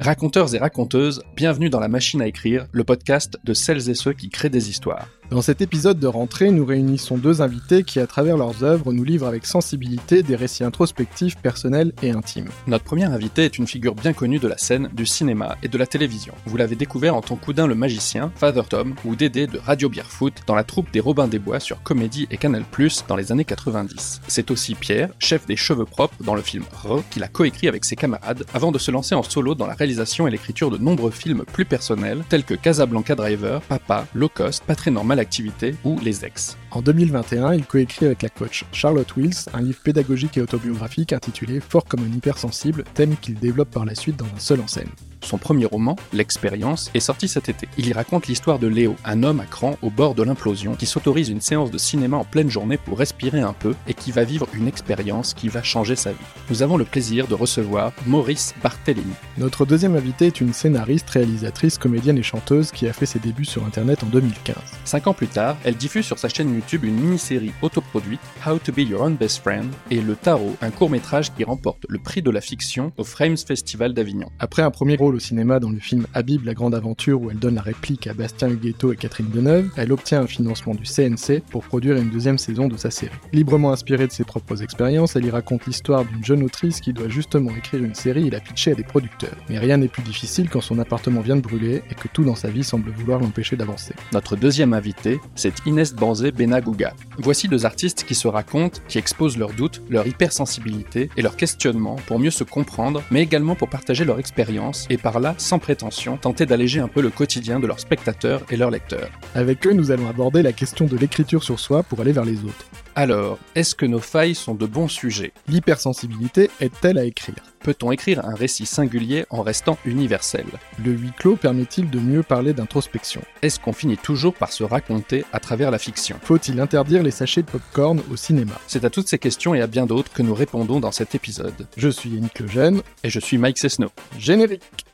Raconteurs et raconteuses, bienvenue dans la machine à écrire, le podcast de celles et ceux qui créent des histoires. Dans cet épisode de rentrée, nous réunissons deux invités qui, à travers leurs œuvres, nous livrent avec sensibilité des récits introspectifs, personnels et intimes. Notre premier invité est une figure bien connue de la scène, du cinéma et de la télévision. Vous l'avez découvert en tant qu'Oudin le magicien, Father Tom ou Dédé de Radio Foot dans la troupe des Robins des Bois sur Comédie et Canal+, dans les années 90. C'est aussi Pierre, chef des cheveux propres dans le film Re, qu'il a coécrit avec ses camarades avant de se lancer en solo dans la réalisation et l'écriture de nombreux films plus personnels tels que Casablanca Driver, Papa, Low Cost, Pas activité ou Les Ex. En 2021, il coécrit avec la coach Charlotte Wills un livre pédagogique et autobiographique intitulé Fort comme un hypersensible, thème qu'il développe par la suite dans un seul en scène. Son premier roman, L'expérience, est sorti cet été. Il y raconte l'histoire de Léo, un homme à cran au bord de l'implosion qui s'autorise une séance de cinéma en pleine journée pour respirer un peu et qui va vivre une expérience qui va changer sa vie. Nous avons le plaisir de recevoir Maurice Barthélémy. Notre deuxième invité est une scénariste, réalisatrice, comédienne et chanteuse qui a fait ses débuts sur internet en 2015. Cinq ans plus tard, elle diffuse sur sa chaîne YouTube une mini-série autoproduite, How to Be Your Own Best Friend, et Le Tarot, un court-métrage qui remporte le prix de la fiction au Frames Festival d'Avignon. Après un premier au cinéma dans le film Habib la grande aventure où elle donne la réplique à Bastien Huguetto et Catherine Deneuve, elle obtient un financement du CNC pour produire une deuxième saison de sa série. Librement inspirée de ses propres expériences, elle y raconte l'histoire d'une jeune autrice qui doit justement écrire une série et la pitcher à des producteurs. Mais rien n'est plus difficile quand son appartement vient de brûler et que tout dans sa vie semble vouloir l'empêcher d'avancer. Notre deuxième invité, c'est Inès Banzé Benagouga. Voici deux artistes qui se racontent, qui exposent leurs doutes, leur hypersensibilité et leurs questionnements pour mieux se comprendre, mais également pour partager leur expérience et par là, sans prétention, tenter d'alléger un peu le quotidien de leurs spectateurs et leurs lecteurs. Avec eux, nous allons aborder la question de l'écriture sur soi pour aller vers les autres. Alors, est-ce que nos failles sont de bons sujets? L'hypersensibilité est-elle à écrire? Peut-on écrire un récit singulier en restant universel? Le huis clos permet-il de mieux parler d'introspection? Est-ce qu'on finit toujours par se raconter à travers la fiction? Faut-il interdire les sachets de popcorn au cinéma? C'est à toutes ces questions et à bien d'autres que nous répondons dans cet épisode. Je suis Yannick Lejeune et je suis Mike Cessno. Générique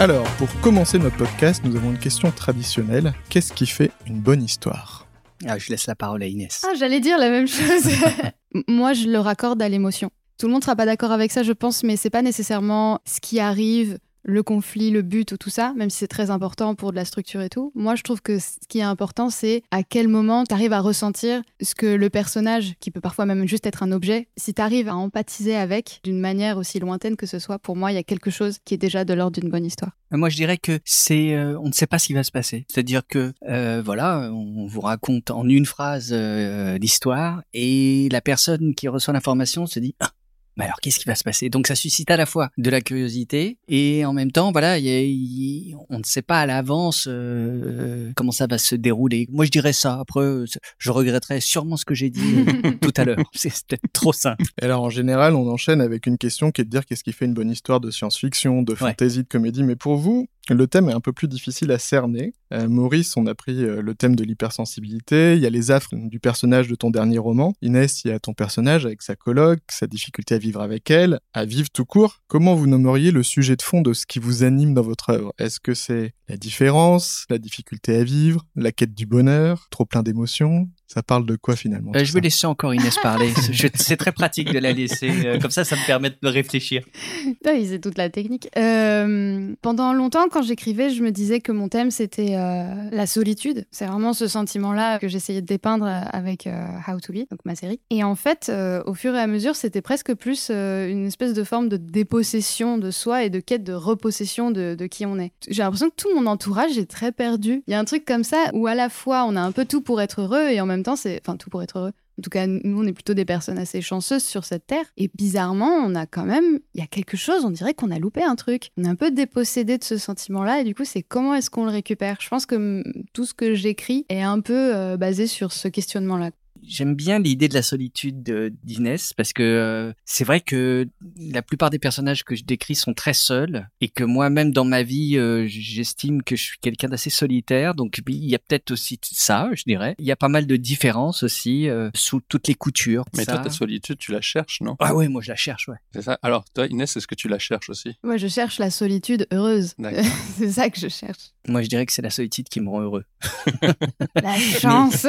Alors, pour commencer notre podcast, nous avons une question traditionnelle. Qu'est-ce qui fait une bonne histoire? Ah, Je laisse la parole à Inès. Ah, j'allais dire la même chose. Moi, je le raccorde à l'émotion. Tout le monde sera pas d'accord avec ça, je pense, mais c'est pas nécessairement ce qui arrive, le conflit, le but ou tout ça, même si c'est très important pour de la structure et tout. Moi, je trouve que ce qui est important, c'est à quel moment tu arrives à ressentir ce que le personnage, qui peut parfois même juste être un objet, si tu arrives à empathiser avec d'une manière aussi lointaine que ce soit, pour moi, il y a quelque chose qui est déjà de l'ordre d'une bonne histoire. Moi, je dirais que c'est, euh, on ne sait pas ce qui va se passer. C'est-à-dire que, euh, voilà, on vous raconte en une phrase euh, l'histoire et la personne qui reçoit l'information se dit ah, mais alors qu'est-ce qui va se passer? Donc ça suscite à la fois de la curiosité et en même temps, voilà, on ne sait pas à l'avance euh, comment ça va se dérouler. Moi, je dirais ça. Après, je regretterais sûrement ce que j'ai dit euh, tout à l'heure. C'est peut-être trop simple. alors en général, on enchaîne avec une question qui est de dire qu'est-ce qui fait une bonne histoire de science-fiction, de fantasy, de comédie. Mais pour vous, le thème est un peu plus difficile à cerner. Euh, Maurice, on a pris euh, le thème de l'hypersensibilité. Il y a les affres du personnage de ton dernier roman. Inès, il y a ton personnage avec sa colloque, sa difficulté à vivre avec elle, à vivre tout court. Comment vous nommeriez le sujet de fond de ce qui vous anime dans votre œuvre? Est-ce que c'est la différence, la difficulté à vivre, la quête du bonheur, trop plein d'émotions? Ça parle de quoi finalement euh, Je vais laisser encore Inès parler. c'est très pratique de la laisser. Euh, comme ça, ça me permet de réfléchir. C'est toute la technique. Euh, pendant longtemps, quand j'écrivais, je me disais que mon thème, c'était la solitude. C'est vraiment ce sentiment-là que j'essayais de dépeindre avec How to Be, donc ma série. Et en fait, au fur et à mesure, c'était presque plus une espèce de forme de dépossession de soi et de quête de repossession de, de qui on est. J'ai l'impression que tout mon entourage est très perdu. Il y a un truc comme ça où à la fois on a un peu tout pour être heureux et en même temps, c'est. Enfin, tout pour être heureux. En tout cas, nous, on est plutôt des personnes assez chanceuses sur cette terre. Et bizarrement, on a quand même. Il y a quelque chose, on dirait qu'on a loupé un truc. On est un peu dépossédé de ce sentiment-là. Et du coup, c'est comment est-ce qu'on le récupère? Je pense que tout ce que j'écris est un peu euh, basé sur ce questionnement-là j'aime bien l'idée de la solitude d'Inès parce que euh, c'est vrai que la plupart des personnages que je décris sont très seuls et que moi-même dans ma vie, euh, j'estime que je suis quelqu'un d'assez solitaire. Donc il y a peut-être aussi ça, je dirais. Il y a pas mal de différences aussi euh, sous toutes les coutures. Mais toi, ta solitude, tu la cherches, non? Ah oui, moi je la cherche, ouais. C'est ça. Alors toi, Inès, est-ce que tu la cherches aussi? Moi, je cherche la solitude heureuse. c'est ça que je cherche. Moi, je dirais que c'est la solitude qui me rend heureux. la chance.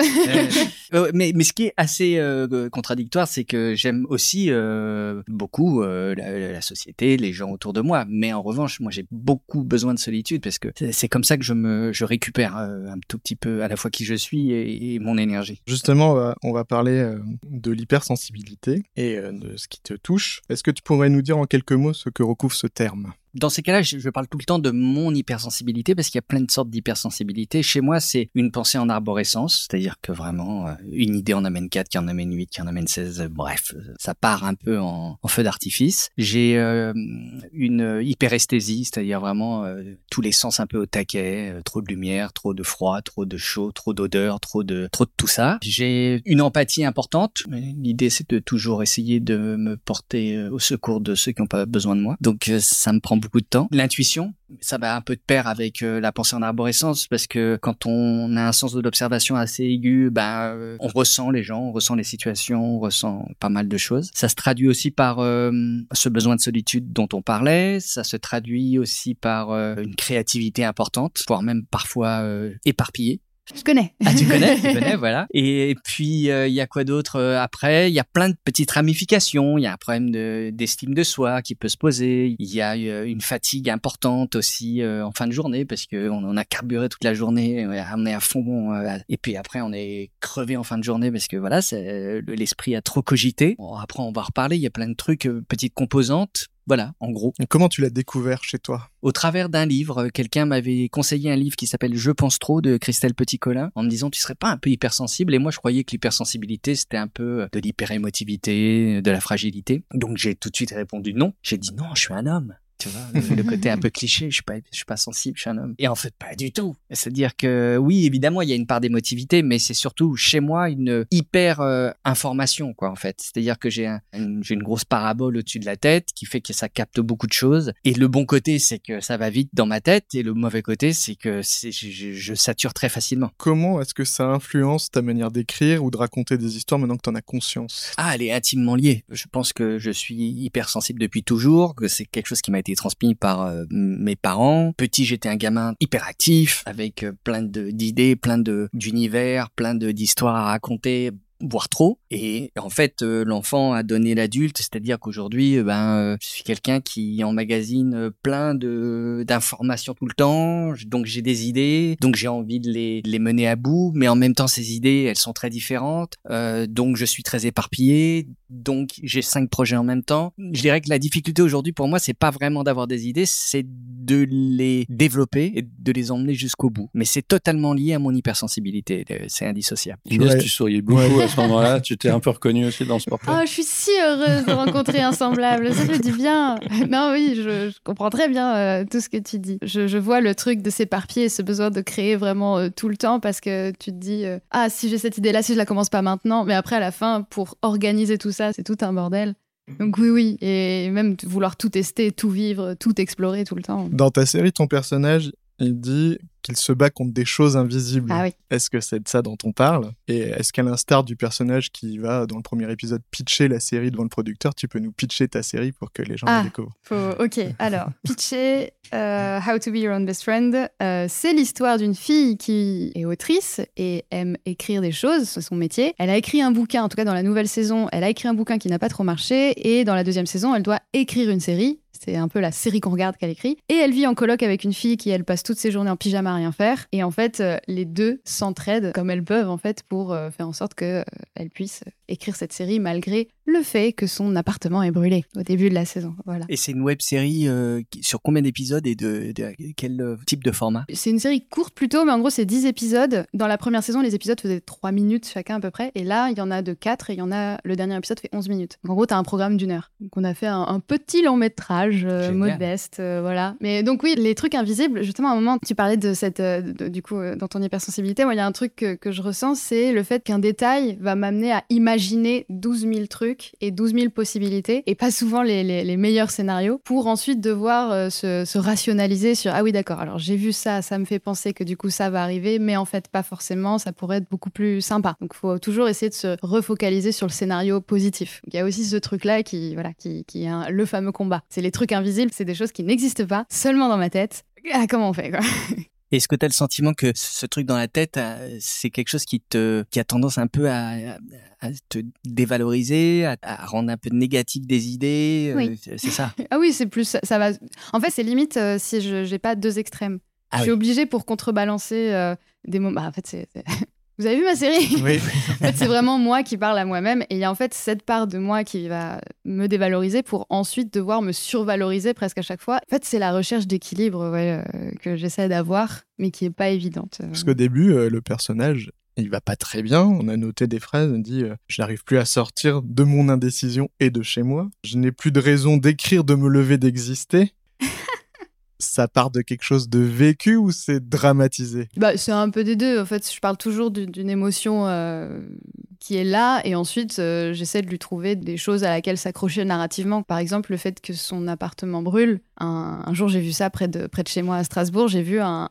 mais, mais, ce qui est assez euh, contradictoire, c'est que j'aime aussi euh, beaucoup euh, la, société, les gens autour de moi. Mais en revanche, moi, j'ai beaucoup besoin de solitude parce que c'est comme ça que je me je récupère un tout petit peu à la fois qui je suis et, mon énergie. Justement, on va, on va parler de l'hypersensibilité et de ce qui te touche. Est-ce que tu pourrais nous dire en quelques mots ce que recouvre ce terme? Dans ces cas-là, je, parle tout le temps de mon hypersensibilité parce qu'il y a plein de sortes d'hypersensibilité. Chez moi, c'est une pensée en arborescence, c'est-à-dire que vraiment, euh, une idée en amène 4, qui en amène 8, qui en amène 16, euh, bref, euh, ça part un peu en, feu d'artifice. J'ai une hyperesthésie, c'est-à-dire vraiment tous les sens un peu au taquet, trop de lumière, trop de froid, trop de chaud, trop d'odeur, trop de, trop de tout ça. J'ai une empathie importante. L'idée, c'est de toujours essayer de me porter au secours de ceux qui n'ont pas besoin de moi. Donc, ça me prend beaucoup de temps. L'intuition, ça va un peu de pair avec euh, la pensée en arborescence parce que quand on a un sens de l'observation assez aigu, ben on ressent les gens, on ressent les situations, on ressent pas mal de choses. Ça se traduit aussi par euh, ce besoin de solitude dont on parlait. Ça se traduit aussi par une créativité importante, voire même parfois éparpillée. Je connais. Ah, tu connais, tu connais, voilà. Et, puis, euh, il y a quoi d'autre euh, après? Il y a plein de petites ramifications. Il y a un problème d'estime de, soi qui peut se poser. Il y a euh, une fatigue importante aussi en fin de journée parce qu'on on a carburé toute la journée, on est à fond. et puis après, on est crevé en fin de journée parce que voilà, l'esprit a trop cogité. Bon, après, on va reparler. Il y a plein de trucs, petites composantes voilà, en gros. comment tu l'as découvert chez toi? Au travers d'un livre. Quelqu'un m'avait conseillé un livre qui s'appelle Je pense trop de Christelle Petit-Colin en me disant tu serais pas un peu hypersensible? Et moi je croyais que l'hypersensibilité c'était un peu de l'hyperémotivité, de la fragilité. Donc j'ai tout de suite répondu non. J'ai dit non, je suis un homme tu vois, le, côté un peu cliché, je suis pas, je suis pas sensible, je suis un homme. Et en fait, pas du tout. C'est-à-dire que oui, évidemment, il y a une part d'émotivité, mais c'est surtout chez moi une hyper euh, information, quoi, en fait. C'est-à-dire que j'ai un, une, une grosse parabole au-dessus de la tête qui fait que ça capte beaucoup de choses. Et le bon côté, c'est que ça va vite dans ma tête, et le mauvais côté, c'est que je, je, je, sature très facilement. Comment est-ce que ça influence ta manière d'écrire ou de raconter des histoires maintenant que tu en as conscience? Ah, elle est intimement liée. Je pense que je suis hyper sensible depuis toujours, que c'est quelque chose qui m'a été transmis par euh, mes parents. Petit, j'étais un gamin hyperactif, avec euh, plein d'idées, plein d'univers, plein d'histoires à raconter, voire trop. Et en fait, euh, l'enfant a donné l'adulte, c'est-à-dire qu'aujourd'hui, euh, ben, euh, je suis quelqu'un qui emmagasine plein de d'informations tout le temps. Donc j'ai des idées, donc j'ai envie de les, les mener à bout, mais en même temps, ces idées, elles sont très différentes. donc je suis très éparpillé. Donc j'ai cinq projets en même temps. Je dirais que la difficulté aujourd'hui pour moi, c'est pas vraiment d'avoir des idées, c'est de les développer et de les emmener jusqu'au bout. Mais c'est totalement lié à mon hypersensibilité. C'est indissociable. tu souriais beaucoup ce moment-là, tu t'es un peu reconnu aussi dans ce portrait. Oh, je suis si heureuse de rencontrer un semblable. Ça fait du bien. Non, oui, je, comprends très bien euh, tout ce que tu dis. Je, vois le truc de s'éparpiller, ce besoin de créer vraiment euh, tout le temps parce que tu te dis euh, ah si j'ai cette idée-là, si je la commence pas maintenant, mais après à la fin pour organiser tout ça, c'est tout un bordel. Donc oui, oui, et même vouloir tout tester, tout vivre, tout explorer tout le temps. Dans ta série, ton personnage, il dit qu'il se bat contre des choses invisibles. Ah est-ce que c'est de ça dont on parle? Et est-ce qu'à l'instar du personnage qui va, dans le premier épisode, pitcher la série devant le producteur, tu peux nous pitcher ta série pour que les gens la ah, découvrent? Ok, alors, pitcher euh, How to be your own best friend, euh, c'est l'histoire d'une fille qui est autrice et aime écrire des choses, c'est son métier. Elle a écrit un bouquin, en tout cas dans la nouvelle saison, elle a écrit un bouquin qui n'a pas trop marché et dans la deuxième saison, elle doit écrire une série c'est un peu la série qu'on regarde qu'elle écrit. Et elle vit en coloc avec une fille qui, elle, passe toutes ses journées en pyjama à rien faire. Et en fait, euh, les deux s'entraident comme elles peuvent, en fait, pour euh, faire en sorte qu'elle euh, puisse écrire cette série malgré le fait que son appartement est brûlé au début de la saison. Voilà. Et c'est une web série euh, sur combien d'épisodes et de, quel euh, type de format? C'est une série courte plutôt, mais en gros c'est 10 épisodes. Dans la première saison, les épisodes faisaient 3 minutes chacun à peu près, et là il y en a de 4 et il y en a le dernier épisode fait 11 minutes. en gros, tu as un programme d'une heure. Donc on a fait un, petit long métrage euh, modeste, voilà. Mais donc oui, les trucs invisibles, justement à un moment tu parlais de cette du coup dans ton hypersensibilité, moi il y a un truc que, que je ressens, c'est le fait qu'un détail va m'amener à imaginer 12 000 trucs et 12 000 possibilités, et pas souvent les, les, meilleurs scénarios, pour ensuite devoir euh, se, se, rationaliser sur ah oui d'accord, alors j'ai vu ça, ça me fait penser que du coup ça va arriver, mais en fait pas forcément, ça pourrait être beaucoup plus sympa. Donc il faut toujours essayer de se refocaliser sur le scénario positif. Il y a aussi ce truc-là qui, voilà, qui, qui est le fameux combat. C'est les trucs invisibles, c'est des choses qui n'existent pas, seulement dans ma tête. Ah, comment on fait quoi? Est-ce que tu as le sentiment que ce truc dans la tête, euh, c'est quelque chose qui te, qui a tendance un peu à, à te dévaloriser, à, rendre un peu négatif des idées oui. Euh, c'est ça? ah oui, c'est plus, ça, va. En fait, c'est limite euh, si je n'ai pas deux extrêmes. Ah je suis obligée pour contrebalancer des moments. Bah, en fait, c'est vous avez vu ma série Oui. en fait, c'est vraiment moi qui parle à moi-même. Et il y a en fait cette part de moi qui va me dévaloriser pour ensuite devoir me survaloriser presque à chaque fois. En fait, c'est la recherche d'équilibre ouais, euh, que j'essaie d'avoir, mais qui n'est pas évidente. Euh. Parce qu'au début, euh, le personnage, il va pas très bien. On a noté des phrases, on dit Je n'arrive plus à sortir de mon indécision et de chez moi. Je n'ai plus de raison d'écrire, de me lever, d'exister ça part de quelque chose de vécu ou c'est dramatisé? Bah, C'est un peu des deux. En fait, je parle toujours d'une émotion euh, qui est là et ensuite euh, j'essaie de lui trouver des choses à laquelle s'accrocher narrativement. Par exemple, le fait que son appartement brûle. Un, jour, j'ai vu ça près de, près de chez moi à Strasbourg. J'ai vu un,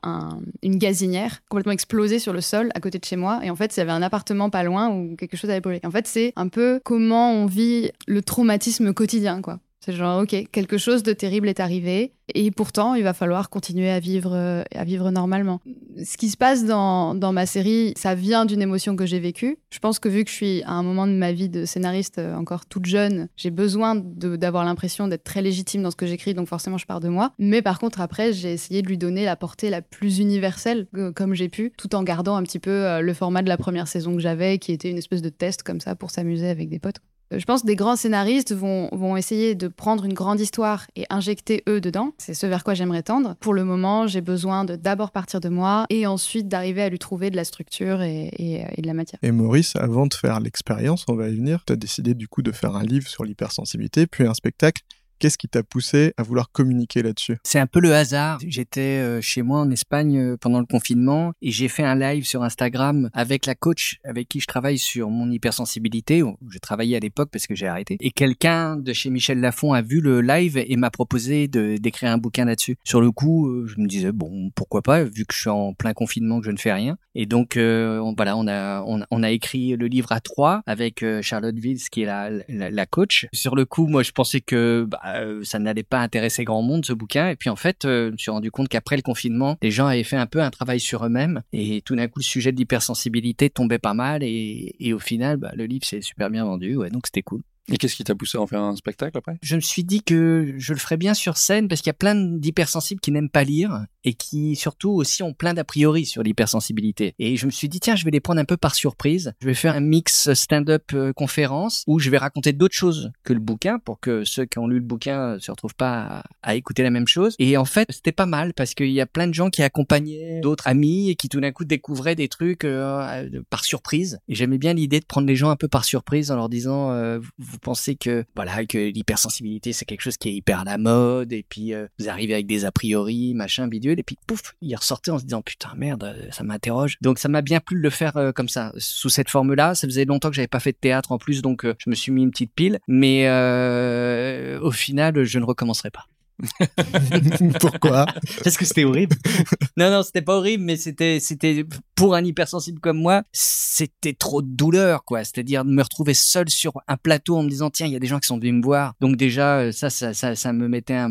une gazinière complètement exploser sur le sol à côté de chez moi. Et en fait, il y avait un appartement pas loin où quelque chose avait brûlé. En fait, c'est un peu comment on vit le traumatisme quotidien, quoi. C'est genre, ok, quelque chose de terrible est arrivé, et pourtant, il va falloir continuer à vivre, euh, à vivre normalement. Ce qui se passe dans, dans ma série, ça vient d'une émotion que j'ai vécue. Je pense que vu que je suis à un moment de ma vie de scénariste euh, encore toute jeune, j'ai besoin d'avoir l'impression d'être très légitime dans ce que j'écris, donc forcément, je pars de moi. Mais par contre, après, j'ai essayé de lui donner la portée la plus universelle, comme j'ai pu, tout en gardant un petit peu euh, le format de la première saison que j'avais, qui était une espèce de test comme ça pour s'amuser avec des potes. Je pense que des grands scénaristes vont, vont essayer de prendre une grande histoire et injecter eux dedans. C'est ce vers quoi j'aimerais tendre. Pour le moment, j'ai besoin de d'abord partir de moi et ensuite d'arriver à lui trouver de la structure et, et, de la matière. Et Maurice, avant de faire l'expérience, on va y venir, tu as décidé du coup de faire un livre sur l'hypersensibilité, puis un spectacle. Qu'est-ce qui t'a poussé à vouloir communiquer là-dessus? C'est un peu le hasard. J'étais euh, chez moi en Espagne euh, pendant le confinement et j'ai fait un live sur Instagram avec la coach avec qui je travaille sur mon hypersensibilité. J'ai travaillé à l'époque parce que j'ai arrêté. Et quelqu'un de chez Michel Lafon a vu le live et m'a proposé d'écrire un bouquin là-dessus. Sur le coup, euh, je me disais bon pourquoi pas vu que je suis en plein confinement que je ne fais rien. Et donc voilà, on a on, a écrit le livre à trois avec Charlotte Vils qui est la, la, coach. Sur le coup, moi je pensais que bah, euh, ça n'allait pas intéresser grand monde ce bouquin. Et puis en fait, euh, je me suis rendu compte qu'après le confinement, les gens avaient fait un peu un travail sur eux-mêmes et tout d'un coup le sujet de l'hypersensibilité tombait pas mal et, au final, bah, le livre s'est super bien vendu. Ouais, donc c'était cool. Et qu'est-ce qui t'a poussé à en faire un spectacle après? Je me suis dit que je le ferais bien sur scène parce qu'il y a plein d'hypersensibles qui n'aiment pas lire et qui surtout aussi ont plein d'a priori sur l'hypersensibilité. Et je me suis dit tiens, je vais les prendre un peu par surprise. Je vais faire un mix stand-up euh, conférence où je vais raconter d'autres choses que le bouquin pour que ceux qui ont lu le bouquin se retrouvent pas à, écouter la même chose. Et en fait, c'était pas mal parce qu'il y a plein de gens qui accompagnaient d'autres amis et qui tout d'un coup découvraient des trucs euh, par surprise. Et j'aimais bien l'idée de prendre les gens un peu par surprise en leur disant euh, pensez que voilà que l'hypersensibilité c'est quelque chose qui est hyper à la mode et puis euh, vous arrivez avec des a priori machin bidule et puis pouf il ressortait en se disant putain merde euh, ça m'interroge. Donc ça m'a bien plu de le faire euh, comme ça sous cette forme là ça faisait longtemps que j'avais pas fait de théâtre en plus donc je me suis mis une petite pile. Mais au final je ne recommencerai pas Pourquoi? Parce que c'était horrible. non, non, c'était pas horrible, mais c'était, c'était pour un hypersensible comme moi, c'était trop de douleur, quoi. C'est-à-dire de me retrouver seul sur un plateau en me disant tiens, il y a des gens qui sont venus me voir. Donc déjà, euh, ça, ça, ça, ça me mettait un,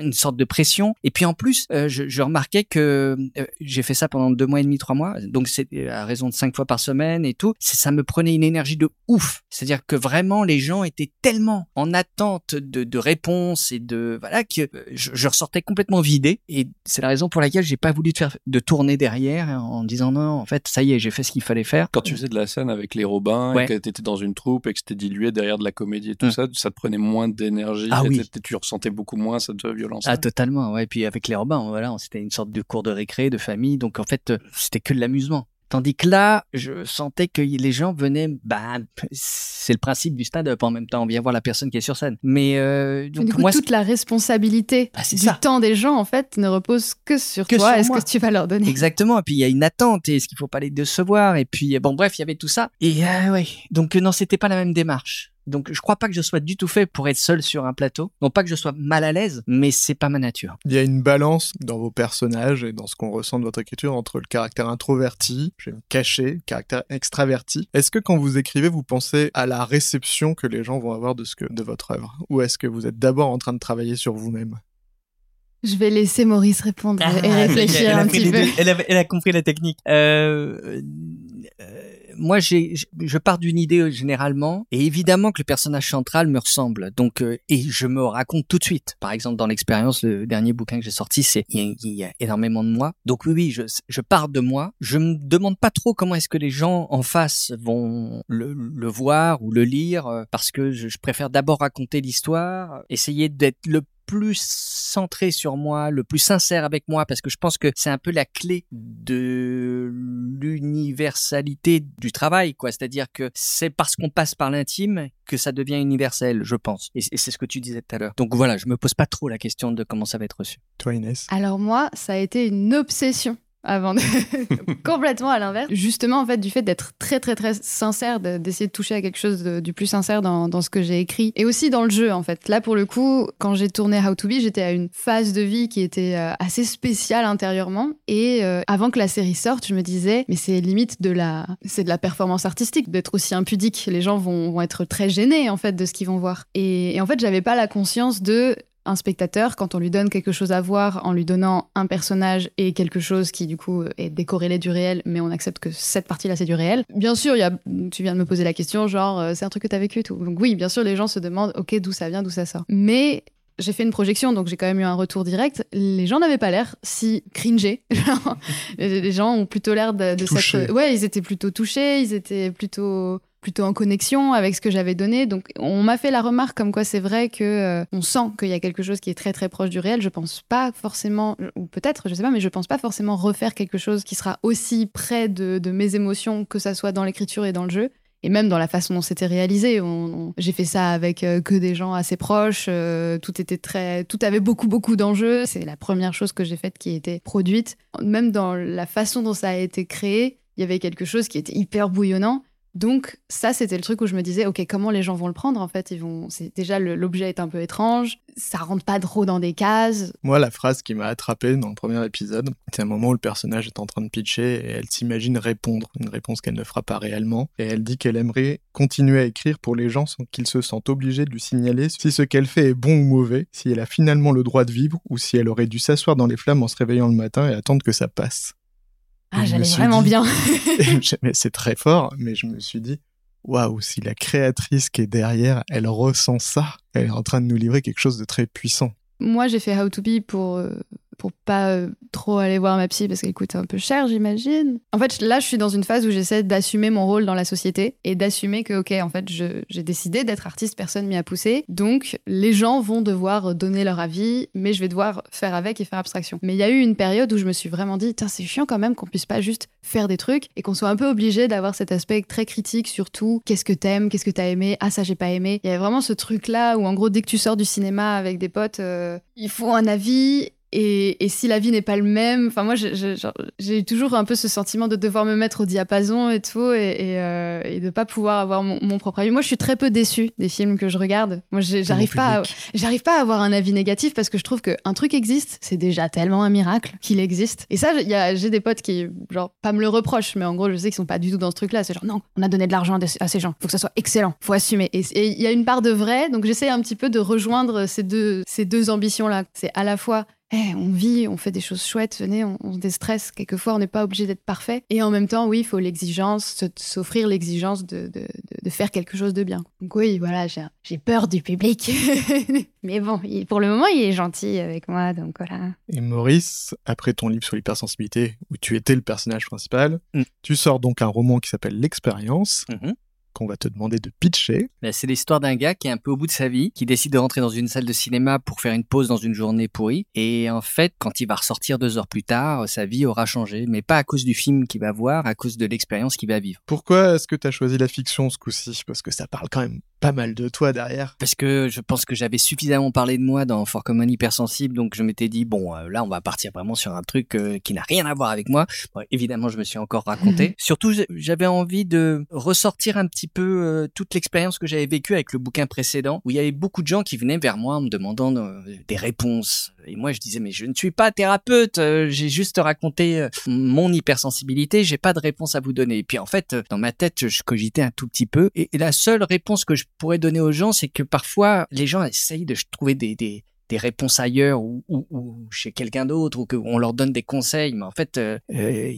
une sorte de pression. Et puis en plus, euh, je, je, remarquais que euh, j'ai fait ça pendant deux mois et demi, trois mois. Donc c'est à raison de cinq fois par semaine et tout. Ça me prenait une énergie de ouf. C'est-à-dire que vraiment, les gens étaient tellement en attente de, de réponses et de voilà que euh, je, je ressortais complètement vidé et c'est la raison pour laquelle j'ai pas voulu de faire de tourner derrière en disant non, en fait, ça y est, j'ai fait ce qu'il fallait faire. Quand tu faisais de la scène avec les Robins Ouais. et que t'étais dans une troupe et que c'était dilué derrière de la comédie et tout Mm. ça, ça te prenait moins d'énergie Ah et oui. tu ressentais beaucoup moins cette violence. Ah totalement, ouais. Puis avec les Robins, voilà, c'était une sorte de cours de récré, de famille, donc en fait, euh, c'était que de l'amusement. Tandis que là, je sentais que les gens venaient, bah, c'est le principe du stand-up en même temps, on vient voir la personne qui est sur scène. Mais euh, donc du coup, moi, toute la responsabilité Bah, du ça. temps des gens, en fait, ne repose que sur Que toi sur et ce moi. que tu vas leur donner? Exactement. Et puis il y a une attente et est-ce qu'il faut pas les décevoir? Et puis bon bref, il y avait tout ça. Et euh, ouais. Donc non, c'était pas la même démarche. Donc je crois pas que je sois du tout fait pour être seul sur un plateau. Non pas que je sois mal à l'aise, mais c'est pas ma nature. Il y a une balance dans vos personnages et dans ce qu'on ressent de votre écriture entre le caractère introverti, je vais me cacher, le caractère extraverti. Est-ce que quand vous écrivez, vous pensez à la réception que les gens vont avoir de, ce que, de votre œuvre? Ou est-ce que vous êtes d'abord en train de travailler sur vous-même? Je vais laisser Maurice répondre Ah, et réfléchir elle un petit peu. deux. Elle a, elle a compris la technique. Euh, euh, moi, j'ai, je- pars d'une idée généralement, et évidemment que le personnage central me ressemble. Donc, euh, et je me raconte tout de suite. Par exemple, dans l'expérience, le dernier bouquin que j'ai sorti, c'est il y, y a énormément de moi. Donc oui, oui, je, je pars de moi. Je me demande pas trop comment est-ce que les gens en face vont le, le voir ou le lire, euh, parce que je, je préfère d'abord raconter l'histoire, essayer d'être le plus centré sur moi, le plus sincère avec moi, parce que je pense que c'est un peu la clé de l'universalité du travail, quoi. C'est-à-dire que c'est parce qu'on passe par l'intime que ça devient universel, je pense. Et, et c'est ce que tu disais tout à l'heure. Donc voilà, je me pose pas trop la question de comment ça va être reçu. Toi, Inès? Alors moi, ça a été une obsession avant de... complètement à l'inverse. Justement, en fait, du fait d'être très, très, très sincère, de- d'essayer de toucher à quelque chose du plus sincère dans, dans ce que j'ai écrit. Et aussi dans le jeu, en fait. Là, pour le coup, quand j'ai tourné How to Be, j'étais à une phase de vie qui était euh, assez spéciale intérieurement. Et euh, avant que la série sorte, je me disais, mais c'est limite de la... C'est de la performance artistique d'être aussi impudique. Les gens vont, vont être très gênés, en fait, de ce qu'ils vont voir. Et, et en fait, j'avais pas la conscience de un spectateur, quand on lui donne quelque chose à voir en lui donnant un personnage et quelque chose qui du coup est décorrélé du réel, mais on accepte que cette partie-là c'est du réel. Bien sûr, il y a, tu viens de me poser la question, genre euh, c'est un truc que t'as vécu tout. Donc oui, bien sûr, les gens se demandent, ok, d'où ça vient, d'où ça sort. Mais j'ai fait une projection, donc j'ai quand même eu un retour direct. Les gens n'avaient pas l'air si cringés. Les gens ont plutôt l'air de, de. Ouais, ils étaient plutôt touchés, ils étaient plutôt plutôt en connexion avec ce que j'avais donné. Donc on m'a fait la remarque comme quoi c'est vrai que euh, on sent qu'il y a quelque chose qui est très très proche du réel. Je pense pas forcément, ou peut-être, je sais pas, mais je pense pas forcément refaire quelque chose qui sera aussi près de, mes émotions que ça soit dans l'écriture et dans le jeu. Et même dans la façon dont c'était réalisé, j'ai fait ça avec euh, que des gens assez proches. euh, tout était très, tout avait beaucoup beaucoup d'enjeux. C'est la première chose que j'ai faite qui été produite. Même dans la façon dont ça a été créé, il y avait quelque chose qui était hyper bouillonnant. Donc ça, c'était le truc où je me disais, ok, comment les gens vont le prendre En fait, ils vont. C'est déjà l'objet est un peu étrange. Ça rentre pas trop dans des cases. Moi, la phrase qui m'a attrapé dans le premier épisode, c'est un moment où le personnage est en train de pitcher et elle s'imagine répondre, une réponse qu'elle ne fera pas réellement. Et elle dit qu'elle aimerait continuer à écrire pour les gens sans qu'ils se sentent obligés de lui signaler si ce qu'elle fait est bon ou mauvais, si elle a finalement le droit de vivre ou si elle aurait dû s'asseoir dans les flammes en se réveillant le matin et attendre que ça passe. Ah, j'allais vraiment dit- bien. C'est très fort, mais je me suis dit, waouh, si la créatrice qui est derrière, elle ressent ça, elle est en train de nous livrer quelque chose de très puissant. Moi, j'ai fait How to Be pour, euh, pour pas euh, trop aller voir ma psy parce qu'elle coûte un peu cher, j'imagine. En fait, là, je suis dans une phase où j'essaie d'assumer mon rôle dans la société et d'assumer que, ok, en fait, j'ai décidé d'être artiste, personne m'y a poussé. Donc, les gens vont devoir donner leur avis, mais je vais devoir faire avec et faire abstraction. Mais il y a eu une période où je me suis vraiment dit, Tain, c'est chiant quand même qu'on puisse pas juste faire des trucs et qu'on soit un peu obligé d'avoir cet aspect très critique sur tout. Qu'est-ce que t'aimes? Qu'est-ce que t'as aimé? Ah, ça, j'ai pas aimé. Il y avait vraiment ce truc-là où, en gros, dès que tu sors du cinéma avec des potes, euh, il faut un avis. Et, et si l'avis n'est pas le même, enfin moi j'ai toujours un peu ce sentiment de devoir me mettre au diapason et tout et, et, euh, et de pas pouvoir avoir mon, mon propre avis. Moi je suis très peu déçue des films que je regarde. Moi j'arrive pas, à, j'arrive pas à avoir un avis négatif parce que je trouve qu'un truc existe, c'est déjà tellement un miracle qu'il existe. Et ça, j'ai des potes qui, genre, pas me le reprochent, mais en gros, je sais qu'ils sont pas du tout dans ce truc-là. C'est genre, non, on a donné de l'argent à ces gens, faut que ça soit excellent, faut assumer. Et il y a une part de vrai, donc j'essaie un petit peu de rejoindre ces deux, ces deux ambitions-là. C'est à la fois eh, on vit, on fait des choses chouettes, venez, on, on se déstresse. Quelquefois, on n'est pas obligé d'être parfait. Et en même temps, oui, il faut l'exigence, s'offrir l'exigence de, de, de, faire quelque chose de bien. Donc oui, voilà, j'ai peur du public. Mais bon, pour le moment, il est gentil avec moi, donc voilà. Et Maurice, après ton livre sur l'hypersensibilité, où tu étais le personnage principal, mm. tu sors donc un roman qui s'appelle L'expérience. Mm-hmm qu'on va te demander de pitcher. Bah, c'est l'histoire d'un gars qui est un peu au bout de sa vie, qui décide de rentrer dans une salle de cinéma pour faire une pause dans une journée pourrie. Et en fait, quand il va ressortir deux heures plus tard, sa vie aura changé, mais pas à cause du film qu'il va voir, à cause de l'expérience qu'il va vivre. Pourquoi est-ce que tu as choisi la fiction ce coup-ci? Parce que ça parle quand même pas mal de toi derrière. Parce que je pense que j'avais suffisamment parlé de moi dans For Common Hypersensible, donc je m'étais dit, bon, euh, là, on va partir vraiment sur un truc euh, qui n'a rien à voir avec moi. évidemment, je me suis encore raconté. Surtout, j'avais envie de ressortir un petit peu euh, toute l'expérience que j'avais vécue avec le bouquin précédent, où il y avait beaucoup de gens qui venaient vers moi en me demandant des réponses. Et moi, je disais, mais je ne suis pas thérapeute, j'ai juste raconté mon hypersensibilité, j'ai pas de réponse à vous donner. Et puis en fait, dans ma tête, je cogitais un tout petit peu, et la seule réponse que je pourrais donner aux gens, c'est que parfois les gens essayent de trouver des, des, des réponses ailleurs ou, chez quelqu'un d'autre ou qu'on leur donne des conseils, mais en fait, euh, euh,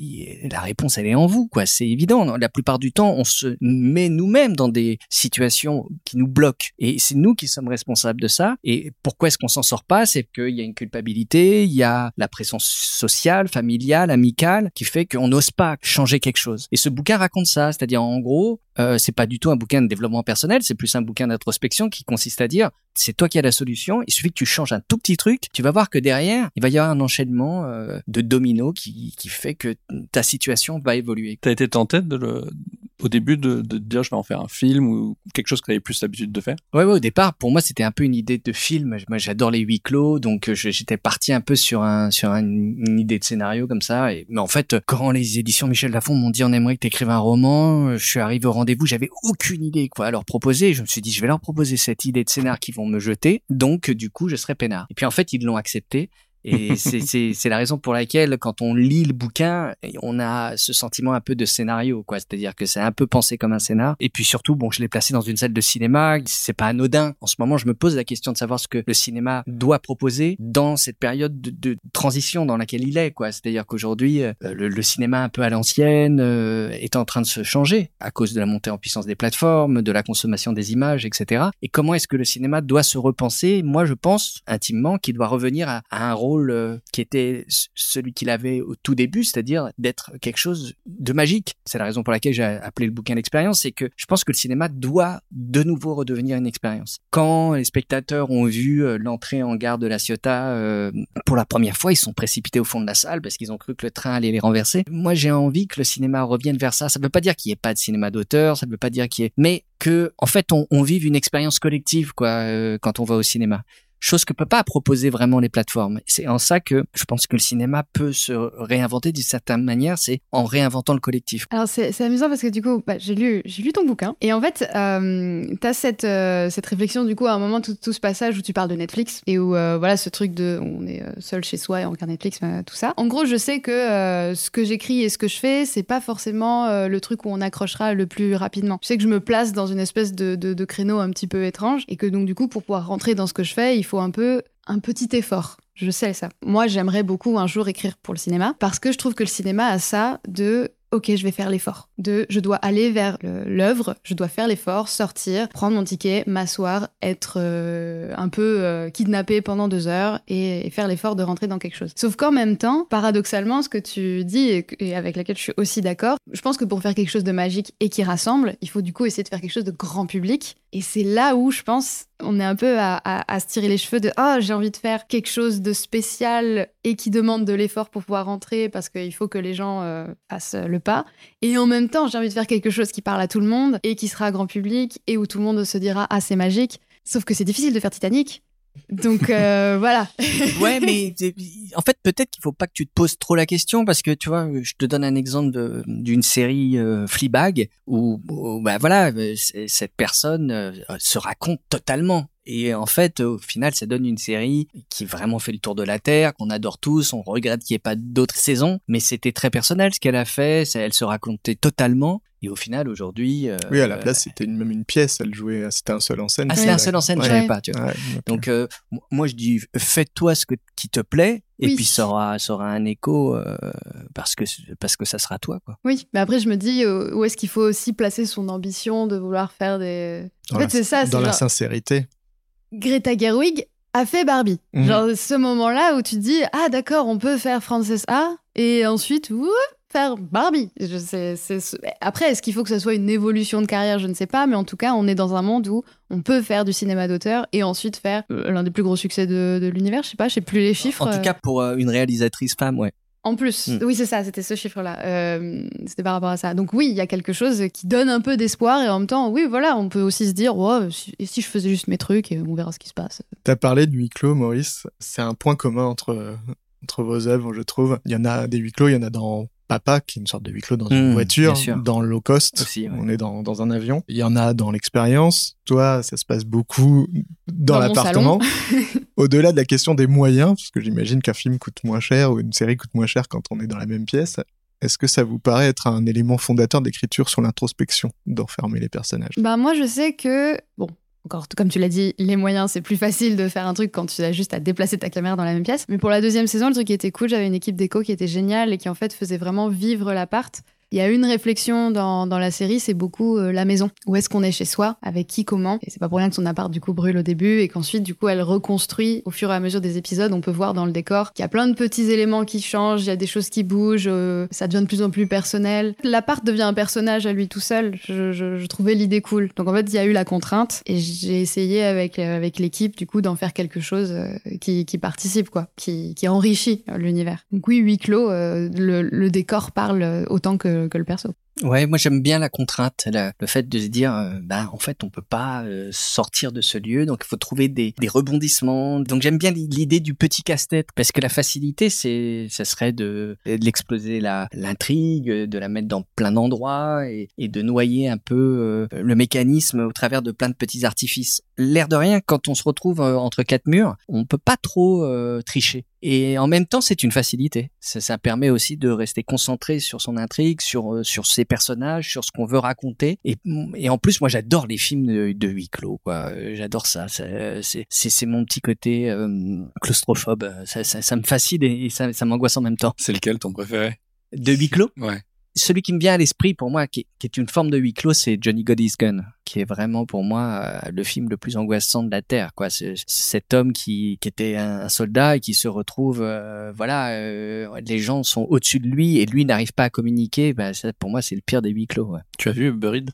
la réponse elle est en vous, quoi. C'est évident. La plupart du temps, on se met nous-mêmes dans des situations qui nous bloquent et c'est nous qui sommes responsables de ça. Et pourquoi est-ce qu'on s'en sort pas? C'est qu'il y a une culpabilité, il y a la pression sociale, familiale, amicale, qui fait qu'on n'ose pas changer quelque chose. Et ce bouquin raconte ça, c'est-à-dire en gros, euh, c'est pas du tout un bouquin de développement personnel, c'est plus un bouquin d'introspection qui consiste à dire c'est toi qui as la solution, il suffit que tu changes un tout petit truc, tu vas voir que derrière, il va y avoir un enchaînement euh, de dominos qui, qui fait que ta situation va évoluer. T'as été tenté de le, au début de, de dire je vais en faire un film ou quelque chose que tu avais plus l'habitude de faire? Ouais, ouais, au départ, pour moi, c'était un peu une idée de film. Moi, j'adore les huis clos, donc euh, j'étais parti un peu sur un sur une idée de scénario comme ça. Mais en fait, quand les éditions Michel Lafon m'ont dit on aimerait que tu écrives un roman, je suis arrivé au rendez-vous, j'avais aucune idée quoi à leur proposer. Je me suis dit je vais leur proposer cette idée de scénar qu'ils vont me jeter, donc du coup je serai peinard. Et puis en fait ils l'ont accepté. Et c'est la raison pour laquelle, quand on lit le bouquin, on a ce sentiment un peu de scénario, quoi. C'est-à-dire que c'est un peu pensé comme un scénar. Et puis surtout, bon, je l'ai placé dans une salle de cinéma. C'est pas anodin. En ce moment, je me pose la question de savoir ce que le cinéma doit proposer dans cette période de, de transition dans laquelle il est, quoi. C'est-à-dire qu'aujourd'hui, euh, le, le, cinéma un peu à l'ancienne euh, est en train de se changer à cause de la montée en puissance des plateformes, de la consommation des images, etc. Et comment est-ce que le cinéma doit se repenser? Moi, je pense intimement qu'il doit revenir à, à un rôle euh, qui était celui qu'il avait au tout début, c'est-à-dire d'être quelque chose de magique. C'est la raison pour laquelle j'ai appelé le bouquin l'expérience, c'est que je pense que le cinéma doit de nouveau redevenir une expérience. Quand les spectateurs ont vu euh, l'entrée en gare de la Ciotat euh, pour la première fois, ils sont précipités au fond de la salle parce qu'ils ont cru que le train allait les renverser. Moi, j'ai envie que le cinéma revienne vers ça. Ça ne veut pas dire qu'il n'y ait pas de cinéma d'auteur, ça ne veut pas dire qu'il y ait, mais que en fait on, vive une expérience collective quand on va au cinéma chose que peut pas proposer vraiment les plateformes. C'est en ça que je pense que le cinéma peut se réinventer d'une certaine manière, c'est en réinventant le collectif. Alors c'est amusant parce que du coup, bah, j'ai lu lu ton bouquin et en fait, euh, tu as cette euh, cette réflexion du coup à un moment tout, tout, ce passage où tu parles de Netflix et où euh, voilà ce truc de on est euh, seul chez soi et on regarde Netflix tout ça. En gros, je sais que ce que j'écris et ce que je fais, c'est pas forcément le truc où on accrochera le plus rapidement. Je sais que je me place dans une espèce de, de, de créneau un petit peu étrange et que donc du coup pour pouvoir rentrer dans ce que je fais, il faut un peu un petit effort. Je sais ça. Moi, j'aimerais beaucoup un jour écrire pour le cinéma parce que je trouve que le cinéma a ça de ok, je vais faire l'effort. De, je dois aller vers l'œuvre, je dois faire l'effort, sortir, prendre mon ticket, m'asseoir, être euh, un peu euh, kidnappé pendant deux heures et, faire l'effort de rentrer dans quelque chose. Sauf qu'en même temps, paradoxalement, ce que tu dis et, avec laquelle je suis aussi d'accord, je pense que pour faire quelque chose de magique et qui rassemble, il faut du coup essayer de faire quelque chose de grand public. Et c'est là où je pense on est un peu à, se tirer les cheveux de ah j'ai envie de faire quelque chose de spécial et qui demande de l'effort pour pouvoir rentrer parce qu'il faut que les gens euh, fassent le pas. Et en même temps, j'ai envie de faire quelque chose qui parle à tout le monde et qui sera grand public et où tout le monde se dira ah c'est magique. Sauf que c'est difficile de faire Titanic. Donc euh, voilà. ouais, mais en fait peut-être qu'il faut pas que tu te poses trop la question parce que tu vois, je te donne un exemple d'une série euh, Fleabag où, bah voilà, cette personne se raconte totalement Et en fait, au final, ça donne une série qui vraiment fait le tour de la Terre, qu'on adore tous, on regrette qu'il n'y ait pas d'autres saisons, mais c'était très personnel ce qu'elle a fait, elle se racontait totalement. Et au final, aujourd'hui. Euh, oui, à la place, c'était même une pièce. Elle jouait. C'était un seul en scène. Ah, c'était un seul en scène, je savais pas. Tu vois. donc, euh, moi, je dis, fais-toi ce que, qui te plaît, et puis ça aura, ça aura un écho euh, parce que parce que ça sera toi, quoi. Oui, mais après, je me dis, où est-ce qu'il faut aussi placer son ambition de vouloir faire des. En fait, c'est ça. Dans la sincérité. Greta Gerwig a fait Barbie. Mhm. Genre ce moment-là où tu te dis ah d'accord on peut faire Frances A et ensuite faire Barbie. Je sais, Après, est-ce qu'il faut que ce soit une évolution de carrière? Je ne sais pas, mais en tout cas, on est dans un monde où on peut faire du cinéma d'auteur et ensuite faire euh, l'un des plus gros succès de, l'univers. Je sais pas, je sais plus les chiffres. En tout cas, pour euh, une réalisatrice femme, ouais. En plus, hmm. oui, c'est ça, c'était ce chiffre-là. Euh, c'était par rapport à ça. Donc oui, il y a quelque chose qui donne un peu d'espoir et en même temps, oui, voilà, on peut aussi se dire, oh, si, si je faisais juste mes trucs et on verra ce qui se passe. T'as parlé de huis clos, Maurice. C'est un point commun entre entre vos œuvres, je trouve. Il y en a des huis clos, il y en a dans Papa, qui est une sorte de huis clos dans une mmh, voiture, dans le low cost, on est dans, dans, un avion. Il y en a dans l'expérience. Toi, ça se passe beaucoup dans, l'appartement. Au-delà de la question des moyens, parce que j'imagine qu'un film coûte moins cher ou une série coûte moins cher quand on est dans la même pièce, est-ce que ça vous paraît être un élément fondateur d'écriture sur l'introspection, d'enfermer les personnages? Bah moi je sais que bon, encore, comme tu l'as dit, les moyens, c'est plus facile de faire un truc quand tu as juste à déplacer ta caméra dans la même pièce. Mais pour la deuxième saison, le truc qui était cool, j'avais une équipe d'écho qui était géniale et qui en fait faisait vraiment vivre l'appart. Il y a une réflexion dans, dans la série, c'est beaucoup euh, la maison. Où est-ce qu'on est chez soi? Avec qui? Comment? Et c'est pas pour rien que son appart du coup brûle au début et qu'ensuite du coup elle reconstruit au fur et à mesure des épisodes. On peut voir dans le décor qu'il y a plein de petits éléments qui changent, il y a des choses qui bougent, euh, ça devient de plus en plus personnel. L'appart devient un personnage à lui tout seul. Je, je, je trouvais l'idée cool. Donc en fait il y a eu la contrainte et j'ai essayé avec euh, avec l'équipe du coup d'en faire quelque chose qui, qui participe quoi, qui, qui enrichit l'univers. Donc oui huis clos, le, le décor parle autant que que, le perso. Ouais, moi j'aime bien la contrainte, le fait de se dire, euh, bah en fait on peut pas euh, sortir de ce lieu, donc il faut trouver des, des rebondissements. Donc j'aime bien l'idée du petit casse-tête parce que la facilité, c'est, ça serait de, de l'exploser la l'intrigue, de la mettre dans plein d'endroits et, et de noyer un peu euh, le mécanisme au travers de plein de petits artifices. L'air de rien, quand on se retrouve entre quatre murs, on peut pas trop tricher. Et en même temps, c'est une facilité. Ça, ça, permet aussi de rester concentré sur son intrigue, sur sur ses personnages, sur ce qu'on veut raconter. Et, et en plus, moi, j'adore les films de, de huis clos. Quoi. J'adore ça. C'est mon petit côté euh, claustrophobe. Ça, ça, ça, me fascine et ça, ça m'angoisse en même temps. C'est lequel ton préféré? De huis clos? Ouais celui qui me vient à l'esprit pour moi, qui, est une forme de huis clos, c'est Johnny Goddy's Gun, qui est vraiment pour moi euh, le film le plus angoissant de la terre. Quoi, cet homme qui, qui était un, soldat et qui se retrouve, euh, voilà, euh, les gens sont au-dessus de lui et lui n'arrive pas à communiquer. Bah, ça, pour moi, c'est le pire des huis clos. Tu as vu Buried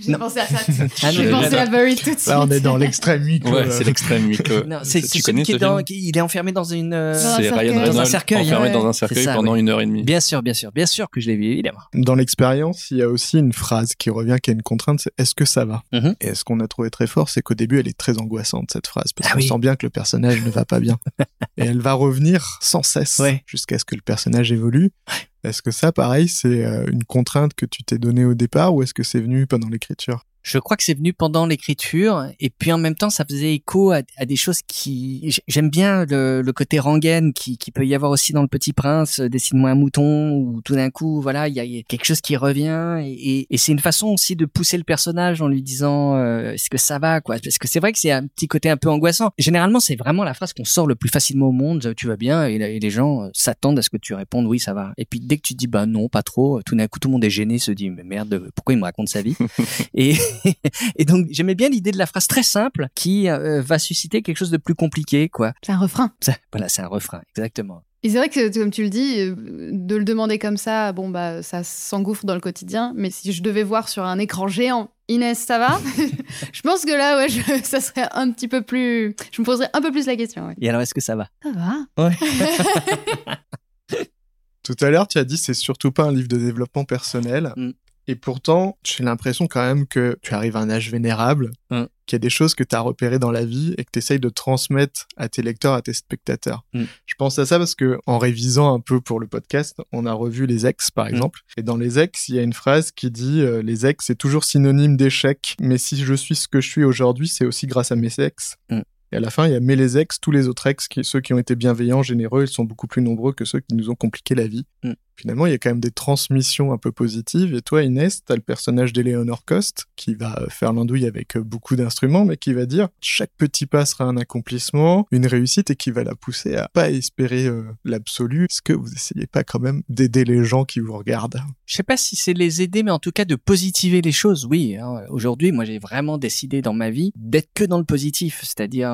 j'ai pensé à ça. Ah J'ai pensé à Buried tout de suite. Là, on est dans l'extrême micro. Ouais, c'est l'extrême micro. c'est celui qui est dans, il est enfermé dans une, euh, c'est Ryan Reynolds, dans un cercueil. Enfermé dans un cercueil pendant une heure et demie. Bien sûr, bien sûr, bien sûr que je l'ai vu, évidemment. Dans l'expérience, il y a aussi une phrase qui revient, qui a une contrainte, c'est est-ce que ça va? Mm-hmm. Et ce qu'on a trouvé très fort, c'est qu'au début, elle est très angoissante, cette phrase, parce ah qu'on sent bien que le personnage ne va pas bien. et elle va revenir sans cesse jusqu'à ce que le personnage évolue. Est-ce que ça, pareil, c'est euh, une contrainte que tu t'es donnée au départ ou est-ce que c'est venu pendant l'écriture? Je crois que c'est venu pendant l'écriture et puis en même temps ça faisait écho à, des choses qui j'aime bien le, côté rengaine qui, qui peut y avoir aussi dans le Petit Prince euh, dessine-moi un mouton ou tout d'un coup voilà il y a quelque chose qui revient et, et, c'est une façon aussi de pousser le personnage en lui disant euh, est-ce que ça va quoi? Parce que c'est vrai que c'est un petit côté un peu angoissant. Généralement c'est vraiment la phrase qu'on sort le plus facilement au monde tu vas bien et, les gens euh, s'attendent à ce que tu répondes oui ça va. Et puis dès que tu dis bah non pas trop tout d'un coup tout le monde est gêné se dit mais merde pourquoi il me raconte sa vie? Et et donc j'aimais bien l'idée de la phrase très simple qui euh, va susciter quelque chose de plus compliqué, quoi. C'est un refrain. voilà, c'est un refrain, exactement. Et c'est vrai que, comme tu le dis, euh, de le demander comme ça, bon, bah, ça s'engouffre dans le quotidien. Mais si je devais voir sur un écran géant, Inès, ça va? Je pense que là, ouais, ça serait un petit peu plus. Je me poserais un peu plus la question. Et alors, est-ce que ça va? Ça va. Ouais. Tout à l'heure, tu as dit c'est surtout pas un livre de développement personnel. Mm. Et pourtant, j'ai l'impression quand même que tu arrives à un âge vénérable. Hum. qu'il y a des choses que tu as repérées dans la vie et que tu essayes de transmettre à tes lecteurs, à tes spectateurs. Mm. Je pense à ça parce que en révisant un peu pour le podcast, on a revu les ex par Mm. exemple. Et dans les ex, il y a une phrase qui dit euh, les ex c'est toujours synonyme d'échec, mais si je suis ce que je suis aujourd'hui, c'est aussi grâce à mes ex. Mm. Et à la fin, il y a mais les ex, tous les autres ex, qui, ceux qui ont été bienveillants, généreux, ils sont beaucoup plus nombreux que ceux qui nous ont compliqué la vie. Mm. Finalement, il y a quand même des transmissions un peu positives. Et toi, Inès, t'as le personnage d'Eleanor Cost qui va euh, faire l'andouille avec euh, beaucoup d'instruments, mais qui va dire chaque petit pas sera un accomplissement, une réussite, et qui va la pousser à pas espérer euh, l'absolu. Est-ce que vous essayez pas quand même d'aider les gens qui vous regardent? Je sais pas si c'est les aider, mais en tout cas de positiver les choses. Oui, hein. aujourd'hui, moi, j'ai vraiment décidé dans ma vie d'être que dans le positif, c'est-à-dire,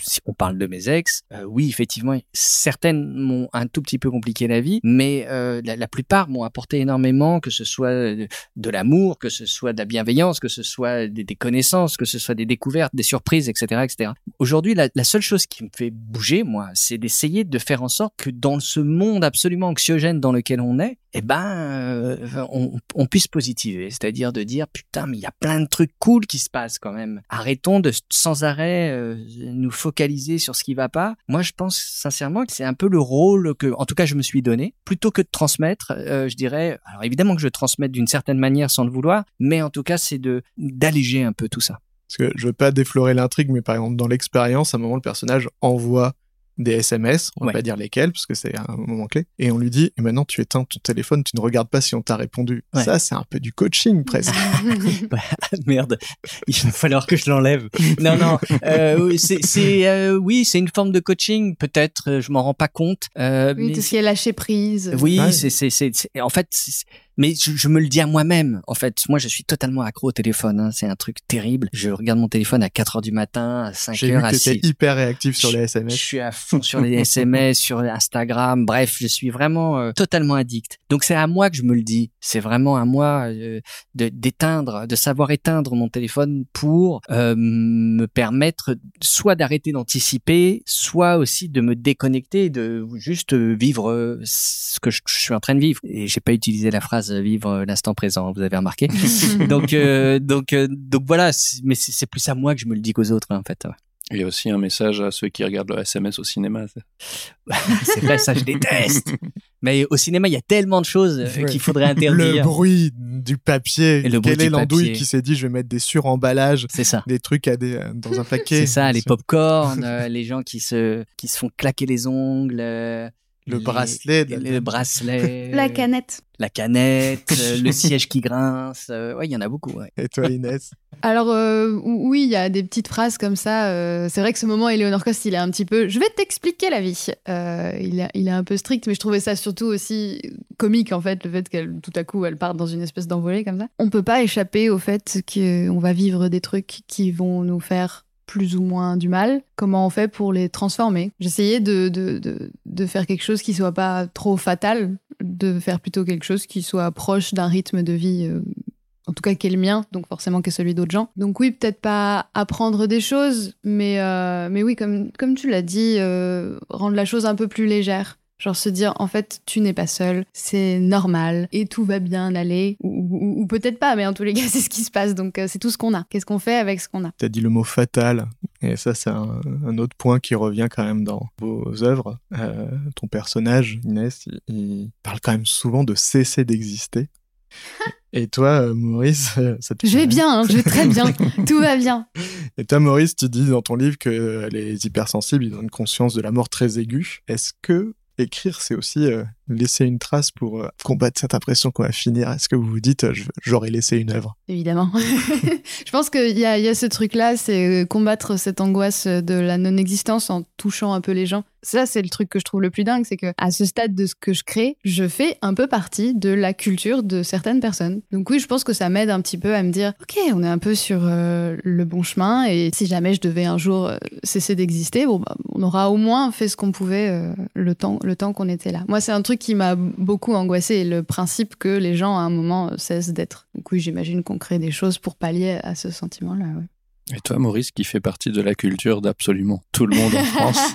si on parle de mes ex, oui, effectivement, certaines m'ont un tout petit peu compliqué la mais euh, la, plupart m'ont apporté énormément, que ce soit de, de l'amour, que ce soit de la bienveillance, que ce soit des, connaissances, que ce soit des découvertes, des surprises, etc., etc. Aujourd'hui, la, seule chose qui me fait bouger, moi, c'est d'essayer de faire en sorte que dans ce monde absolument anxiogène dans lequel on est, eh ben, euh, on, puisse positiver, c'est-à-dire de dire putain, mais il y a plein de trucs cool qui se passent quand même. Arrêtons de sans arrêt euh, nous focaliser sur ce qui va pas. Moi, je pense sincèrement que c'est un peu le rôle que, en tout cas, je me suis donné, plutôt que de transmettre. euh, je dirais, alors évidemment que je transmette d'une certaine manière sans le vouloir, mais en tout cas, c'est de d'alléger un peu tout ça. Parce que je veux pas déflorer l'intrigue, mais par exemple, dans l'expérience, à un moment, le personnage envoie des SMS, on va Ouais. pas dire lesquels, parce que c'est un moment clé, et on lui dit, et maintenant tu éteins ton téléphone, tu ne regardes pas si on t'a répondu. Ouais. Ça, c'est un peu du coaching, presque. Merde, il va falloir que je l'enlève. Non, non, euh, oui, c'est, c'est, euh, oui, c'est une forme de coaching, peut-être. euh, Je m'en rends pas compte. Euh, Oui, mais tout ce qui est lâcher prise. oui, Ouais. c'est, c'est, c'est, c'est- en fait, c'est- mais je, je me le dis à moi-même. En fait, moi, je suis totalement accro au téléphone. hein. C'est un truc terrible. Je regarde mon téléphone à 4 heures du matin, à 5 J'ai vu heures, que à t'étais 6. hyper réactif sur les Je SMS. suis à fond sur les SMS, sur Instagram. Bref, je suis vraiment euh, totalement addict. Donc c'est à moi que je me le dis. C'est vraiment à moi euh, de d'éteindre, de savoir éteindre mon téléphone pour euh, me permettre soit d'arrêter d'anticiper, soit aussi de me déconnecter, de juste vivre ce que je, je suis en train de vivre. Et j'ai pas utilisé la phrase euh, vivre l'instant présent. Vous avez remarqué. donc euh, donc euh, donc voilà. c'est- Mais c'est plus à moi que je me le dis qu'aux autres hein, en fait. ouais. Il y a aussi un message à ceux qui regardent le SMS au cinéma. C'est vrai, ça je déteste. Mais au cinéma, il y a tellement de choses euh, Ouais. qu'il faudrait Le interdire. bruit du papier. Et le Quelle est l'andouille qui s'est dit, je vais mettre des suremballages, C'est ça. des trucs à des, dans un paquet. C'est ça, les pop-corn, euh, les gens qui se qui se font claquer les ongles, euh, Le les- bracelet de- le bracelet, La canette. la canette, euh, le siège qui grince. euh, ouais, il y en a beaucoup. Ouais. Et toi, Inès? Alors euh, oui, il y a des petites phrases comme ça. euh, c'est vrai que ce moment, Eleanor Cost, il est un petit peu. Je vais t'expliquer la vie. Euh, il, est, il est un peu strict, mais je trouvais ça surtout aussi comique en fait, le fait qu'elle tout à coup elle parte dans une espèce d'envolée comme ça. On peut pas échapper au fait qu'on va vivre des trucs qui vont nous faire plus ou moins du mal. Comment on fait pour les transformer? J'essayais de, de, de, de faire quelque chose qui soit pas trop fatal, de faire plutôt quelque chose qui soit proche d'un rythme de vie euh, en tout cas qui est le mien, donc forcément qui est celui d'autres gens. Donc oui, peut-être pas apprendre des choses, mais, euh, mais oui, comme, comme tu l'as dit, euh, rendre la chose un peu plus légère. Genre se dire, en fait, tu n'es pas seul, c'est normal, et tout va bien aller, ou, ou- ou peut-être pas, mais en tous les cas, c'est ce qui se passe, donc euh, c'est tout ce qu'on a. Qu'est-ce qu'on fait avec ce qu'on a? T'as dit le mot fatal, et ça c'est un, un autre point qui revient quand même dans vos œuvres. Euh, ton personnage, Inès, il, il parle quand même souvent de cesser d'exister. Et toi, euh, Maurice, ça te Je vais bien, hein, je vais très bien, tout va bien. Et toi, Maurice, tu dis dans ton livre que les hypersensibles, ils ont une conscience de la mort très aiguë. Est-ce que écrire, c'est aussi euh, laisser une trace pour euh, combattre cette impression qu'on va finir Est-ce que vous vous dites, j'aurais laissé une œuvre? Évidemment. je pense qu'il y y a ce truc-là, c'est euh, combattre cette angoisse de la non-existence en touchant un peu les gens. Ça, c'est le truc que je trouve le plus dingue, c'est que à ce stade de ce que je crée, je fais un peu partie de la culture de certaines personnes. Donc oui, je pense que ça m'aide un petit peu à me dire, ok, on est un peu sur euh, le bon chemin, et si jamais je devais un jour cesser d'exister, bon, bah, on aura au moins fait ce qu'on pouvait le temps, le temps qu'on était là. Moi, c'est un truc qui m'a beaucoup angoissé, le principe que les gens à un moment cessent d'être. J'imagine qu'on crée des choses pour pallier à ce sentiment-là. Et toi, Maurice, qui fait partie de la culture d'absolument tout le monde en France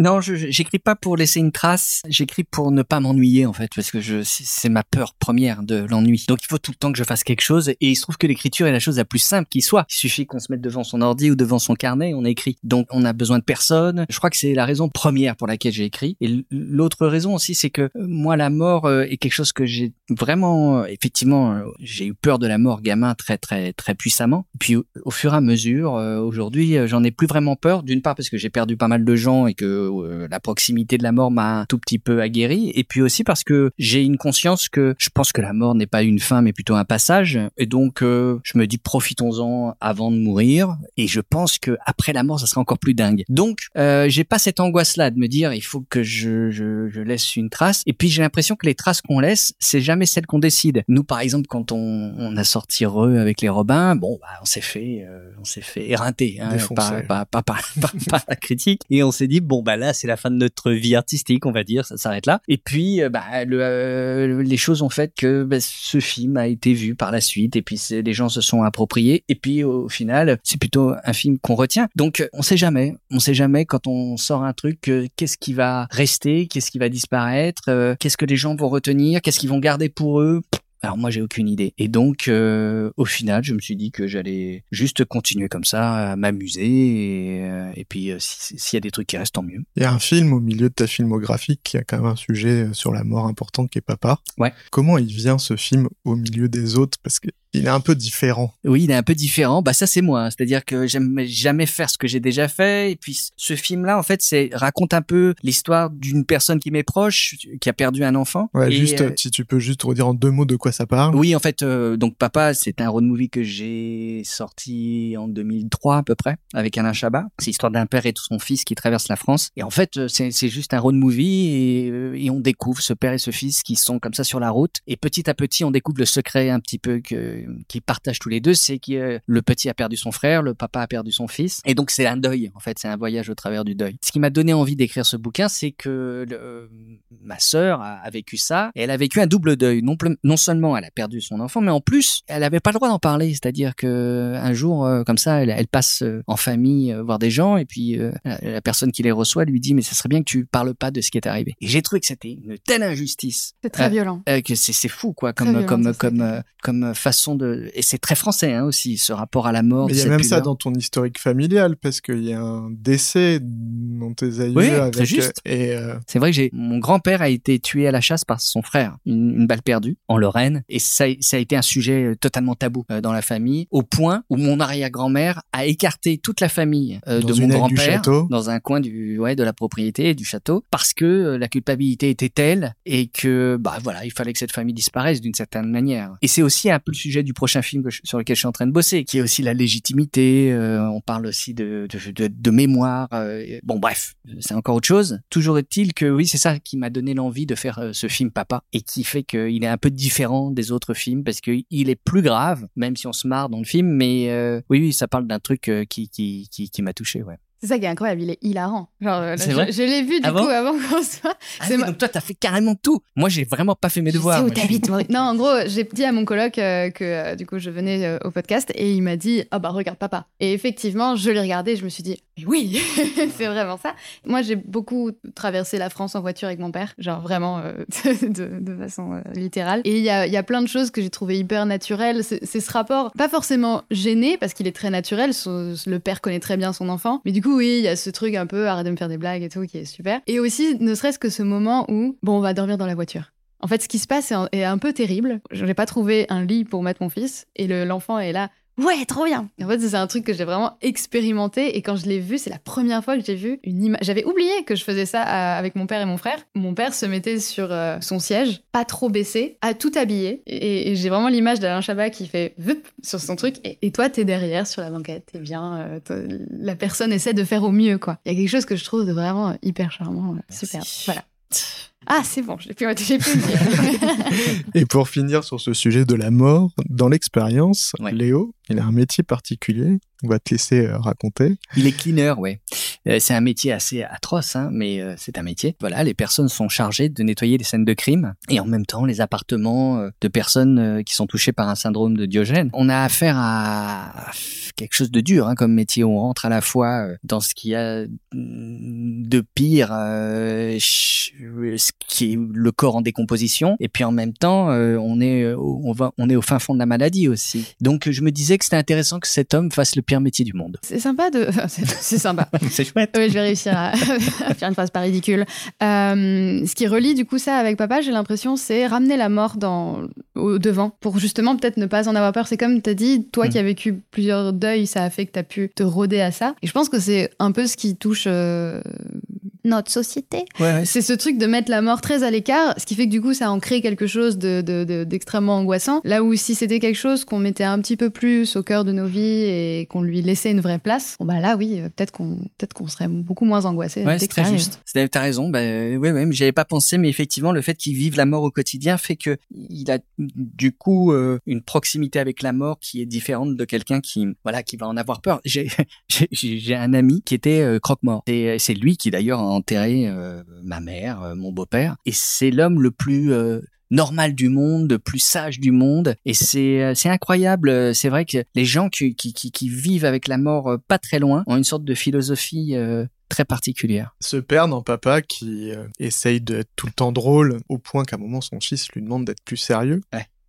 Non, je j'écris pas pour laisser une trace, j'écris pour ne pas m'ennuyer en fait, parce que je c'est ma peur première de l'ennui. Donc il faut tout le temps que je fasse quelque chose, et il se trouve que l'écriture est la chose la plus simple qui soit. Il suffit qu'on se mette devant son ordi ou devant son carnet, on écrit. Donc on a besoin de personne. Je crois que c'est la raison première pour laquelle j'ai écrit. Et l'autre raison aussi, c'est que euh, moi la mort euh, est quelque chose que j'ai vraiment, euh, effectivement, j'ai eu peur de la mort gamin très très très puissamment. Puis au, fur et à mesure, aujourd'hui, j'en ai plus vraiment peur. D'une part parce que j'ai perdu pas mal de gens et que euh, la proximité de la mort m'a tout petit peu aguerri, et puis aussi parce que j'ai une conscience que je pense que la mort n'est pas une fin, mais plutôt un passage, et donc euh, je me dis profitons-en avant de mourir, et je pense que après la mort, ça sera encore plus dingue. Donc euh, j'ai pas cette angoisse-là de me dire il faut que je, je, je laisse une trace, et puis j'ai l'impression que les traces qu'on laisse, c'est jamais celles qu'on décide. Nous, par exemple, quand on, on a sorti Re avec les Robins, bon, bah, on s'est fait, on s'est fait éreinter, hein, pas, pas, pas, pas, la critique, et on s'est dit bon bah là c'est la fin de notre vie artistique, on va dire, ça s'arrête là. Et puis, euh, bah, le, euh, les choses ont fait que bah, ce film a été vu par la suite, et puis les gens se sont appropriés. Et puis, au final, c'est plutôt un film qu'on retient. Donc, on sait jamais. On sait jamais quand on sort un truc, euh, qu'est-ce qui va rester, qu'est-ce qui va disparaître, qu'est-ce que les gens vont retenir, qu'est-ce qu'ils vont garder pour eux. Alors moi j'ai aucune idée. Et donc euh, au final je me suis dit que j'allais juste continuer comme ça, à m'amuser et, euh, et puis euh, s'il y a des trucs qui restent tant mieux. Il y a un film au milieu de ta filmographie qui a quand même un sujet sur la mort importante qui est Papa. Ouais. Comment il vient ce film au milieu des autres? Parce que il est un peu différent. Oui, il est un peu différent. Bah ça c'est moi, c'est-à-dire que j'aime jamais faire ce que j'ai déjà fait. Et puis ce film-là, en fait, c'est raconte un peu l'histoire d'une personne qui m'est proche, qui a perdu un enfant. Ouais, juste euh, si tu peux juste redire en deux mots de quoi ça parle. Oui, en fait, euh, donc Papa, c'est un road movie que j'ai sorti en 2003 à peu près avec Alain Chabat. C'est l'histoire d'un père et de son fils qui traversent la France. Et en fait, euh, c'est juste un road movie et, et on découvre ce père et ce fils qui sont comme ça sur la route. Et petit à petit, on découvre le secret un petit peu que qui partagent tous les deux, c'est que le petit a perdu son frère, le papa a perdu son fils, et donc c'est un deuil. En fait, c'est un voyage au travers du deuil. Ce qui m'a donné envie d'écrire ce bouquin, c'est que ma sœur a, vécu ça, et elle a vécu un double deuil. Non, non seulement elle a perdu son enfant, mais en plus, elle n'avait pas le droit d'en parler. C'est-à-dire que un jour, euh, comme ça, elle, passe euh, en famille euh, voir des gens, et puis la personne qui les reçoit lui dit, mais ce serait bien que tu parles pas de ce qui est arrivé. Et j'ai trouvé que c'était une telle injustice. C'est très violent. que c'est fou, quoi, comme comme comme comme façon de et c'est très français hein, aussi, ce rapport à la mort. Mais il y a même ça dans ton historique familial, parce qu'il y a un décès dans tes aïeux. Oui, avec... très juste. Et euh, C'est vrai que j'ai mon grand-père a été tué à la chasse par son frère, une, balle perdue en Lorraine, et ça, ça, a été un sujet euh, totalement tabou euh, dans la famille, au point où mon arrière-grand-mère a écarté toute la famille de mon grand-père dans un coin du ouais de la propriété du château, parce que la culpabilité était telle et que bah voilà, il fallait que cette famille disparaisse d'une certaine manière. Et c'est aussi un peu le sujet du prochain film sur lequel je suis en train de bosser, qui est aussi la légitimité. Euh, on parle aussi de, de, de, mémoire. Euh, bon, bref, c'est encore autre chose. Toujours est-il que oui, c'est ça qui m'a donné l'envie de faire euh, ce film Papa et qui fait qu'il est un peu différent des autres films parce qu'il est plus grave, même si on se marre dans le film. Mais oui, oui, ça parle d'un truc qui, qui, qui, qui m'a touché, ouais. C'est ça qui est incroyable, il est hilarant. Genre, euh, je, l'ai vu du coup avant qu'on soit. Ah Donc toi, t'as fait carrément tout. Moi, j'ai vraiment pas fait mes devoirs. où t'habites, Non, en gros, j'ai dit à mon coloc euh, que euh, du coup, je venais au podcast et il m'a dit, ah bah regarde papa. Et effectivement, je l'ai regardé, et je me suis dit, mais oui, c'est vraiment ça. Moi, j'ai beaucoup traversé la France en voiture avec mon père, genre vraiment de, de, façon littérale. Et il y a, y a, plein de choses que j'ai trouvé hyper naturelles. C'est ce rapport, pas forcément gêné parce qu'il est très naturel. le père connaît très bien son enfant, mais du coup oui, il y a ce truc un peu arrête de me faire des blagues et tout qui est super. Et aussi, ne serait-ce que ce moment où, bon, on va dormir dans la voiture. En fait, ce qui se passe est un, peu terrible. Je n'ai pas trouvé un lit pour mettre mon fils et l'enfant est là ouais, trop bien. En fait, c'est un truc que j'ai vraiment expérimenté et quand je l'ai vu, c'est la première fois que j'ai vu une image. J'avais oublié que je faisais ça euh, avec mon père et mon frère. Mon père se mettait sur euh, son siège, pas trop baissé, à tout habillé et, j'ai vraiment l'image d'Alain Chabat qui fait vup sur son truc et, toi t'es derrière sur la banquette, t'es bien. Euh, la personne essaie de faire au mieux quoi. Il y a quelque chose que je trouve de vraiment hyper charmant, super. Voilà. Ah, c'est bon, j'ai pu, pu dire. Et pour finir sur ce sujet de la mort, dans l'expérience, Léo, il a un métier particulier. On va te laisser euh, raconter. Il est cleaner, ouais. Euh, c'est un métier assez atroce, hein, mais euh, c'est un métier. Voilà, les personnes sont chargées de nettoyer les scènes de crime et en même temps les appartements euh, de personnes qui sont touchées par un syndrome de Diogène. On a affaire à quelque chose de dur hein, comme métier. On rentre à la fois dans ce qu'il y a de pire, ce qui est le corps en décomposition, et puis en même temps, on est on va on est au fin fond de la maladie aussi. Donc je me disais que c'était intéressant que cet homme fasse le pire métier du monde. C'est sympa de. c'est sympa. c'est chouette. Oui, je vais réussir à, faire une phrase pas ridicule. Euh, ce qui relie du coup ça avec papa, j'ai l'impression, c'est ramener la mort dans, au devant pour justement peut-être ne pas en avoir peur. C'est comme tu as dit, toi qui mm. as vécu plusieurs deuils, ça a fait que tu as pu te rôder à ça. Et je pense que c'est un peu ce qui touche euh, notre société. C'est ce truc de mettre la mort très à l'écart, ce qui fait que du coup ça en crée quelque chose d'extrêmement de, angoissant. Là où si c'était quelque chose qu'on mettait un petit peu plus au cœur de nos vies et qu'on lui laissait une vraie place, bon bah là oui, euh, peut-être qu'on peut-être qu'on serait beaucoup moins angoissé. Ouais, c'est très juste. T'as raison. Bah, ouais, ouais, mais j'avais pas pensé, mais effectivement le fait qu'il vive la mort au quotidien fait que il a du coup euh, une proximité avec la mort qui est différente de quelqu'un qui voilà qui va en avoir peur. J'ai un ami qui était euh, croque-mort. C'est lui qui d'ailleurs enterré euh, ma mère, euh, mon beau-père, et c'est l'homme le plus euh, normal du monde, le plus sage du monde. Et c'est c'est incroyable. C'est vrai que les gens qui, qui, qui, vivent avec la mort pas très loin ont une sorte de philosophie très particulière. Ce père dans Papa qui essaye d'être tout le temps drôle au point qu'à un moment son fils lui demande d'être plus sérieux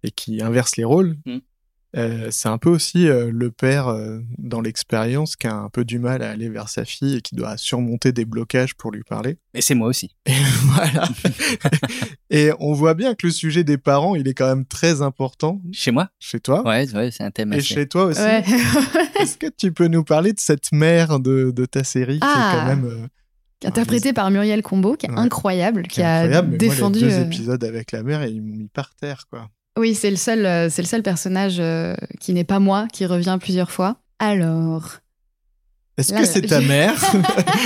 et qui inverse les rôles. Mmh. Euh, c'est un peu aussi euh, le père euh, dans l'expérience qui a un peu du mal à aller vers sa fille et qui doit surmonter des blocages pour lui parler. Et c'est moi aussi. Et voilà. et on voit bien que le sujet des parents, il est quand même très important. Chez moi? Chez toi? Ouais, ouais c'est un thème. Et chez toi aussi. Est-ce que tu peux nous parler de cette mère de, de ta série qui est ah. quand même interprétée par Muriel Combo, qui est incroyable, qui, a défendu. Moi, les deux épisodes avec la mère, ils m'ont mis par terre, quoi. Oui, c'est le seul, euh, c'est le seul personnage euh, qui n'est pas moi, qui revient plusieurs fois. Alors. Est-ce que c'est ta mère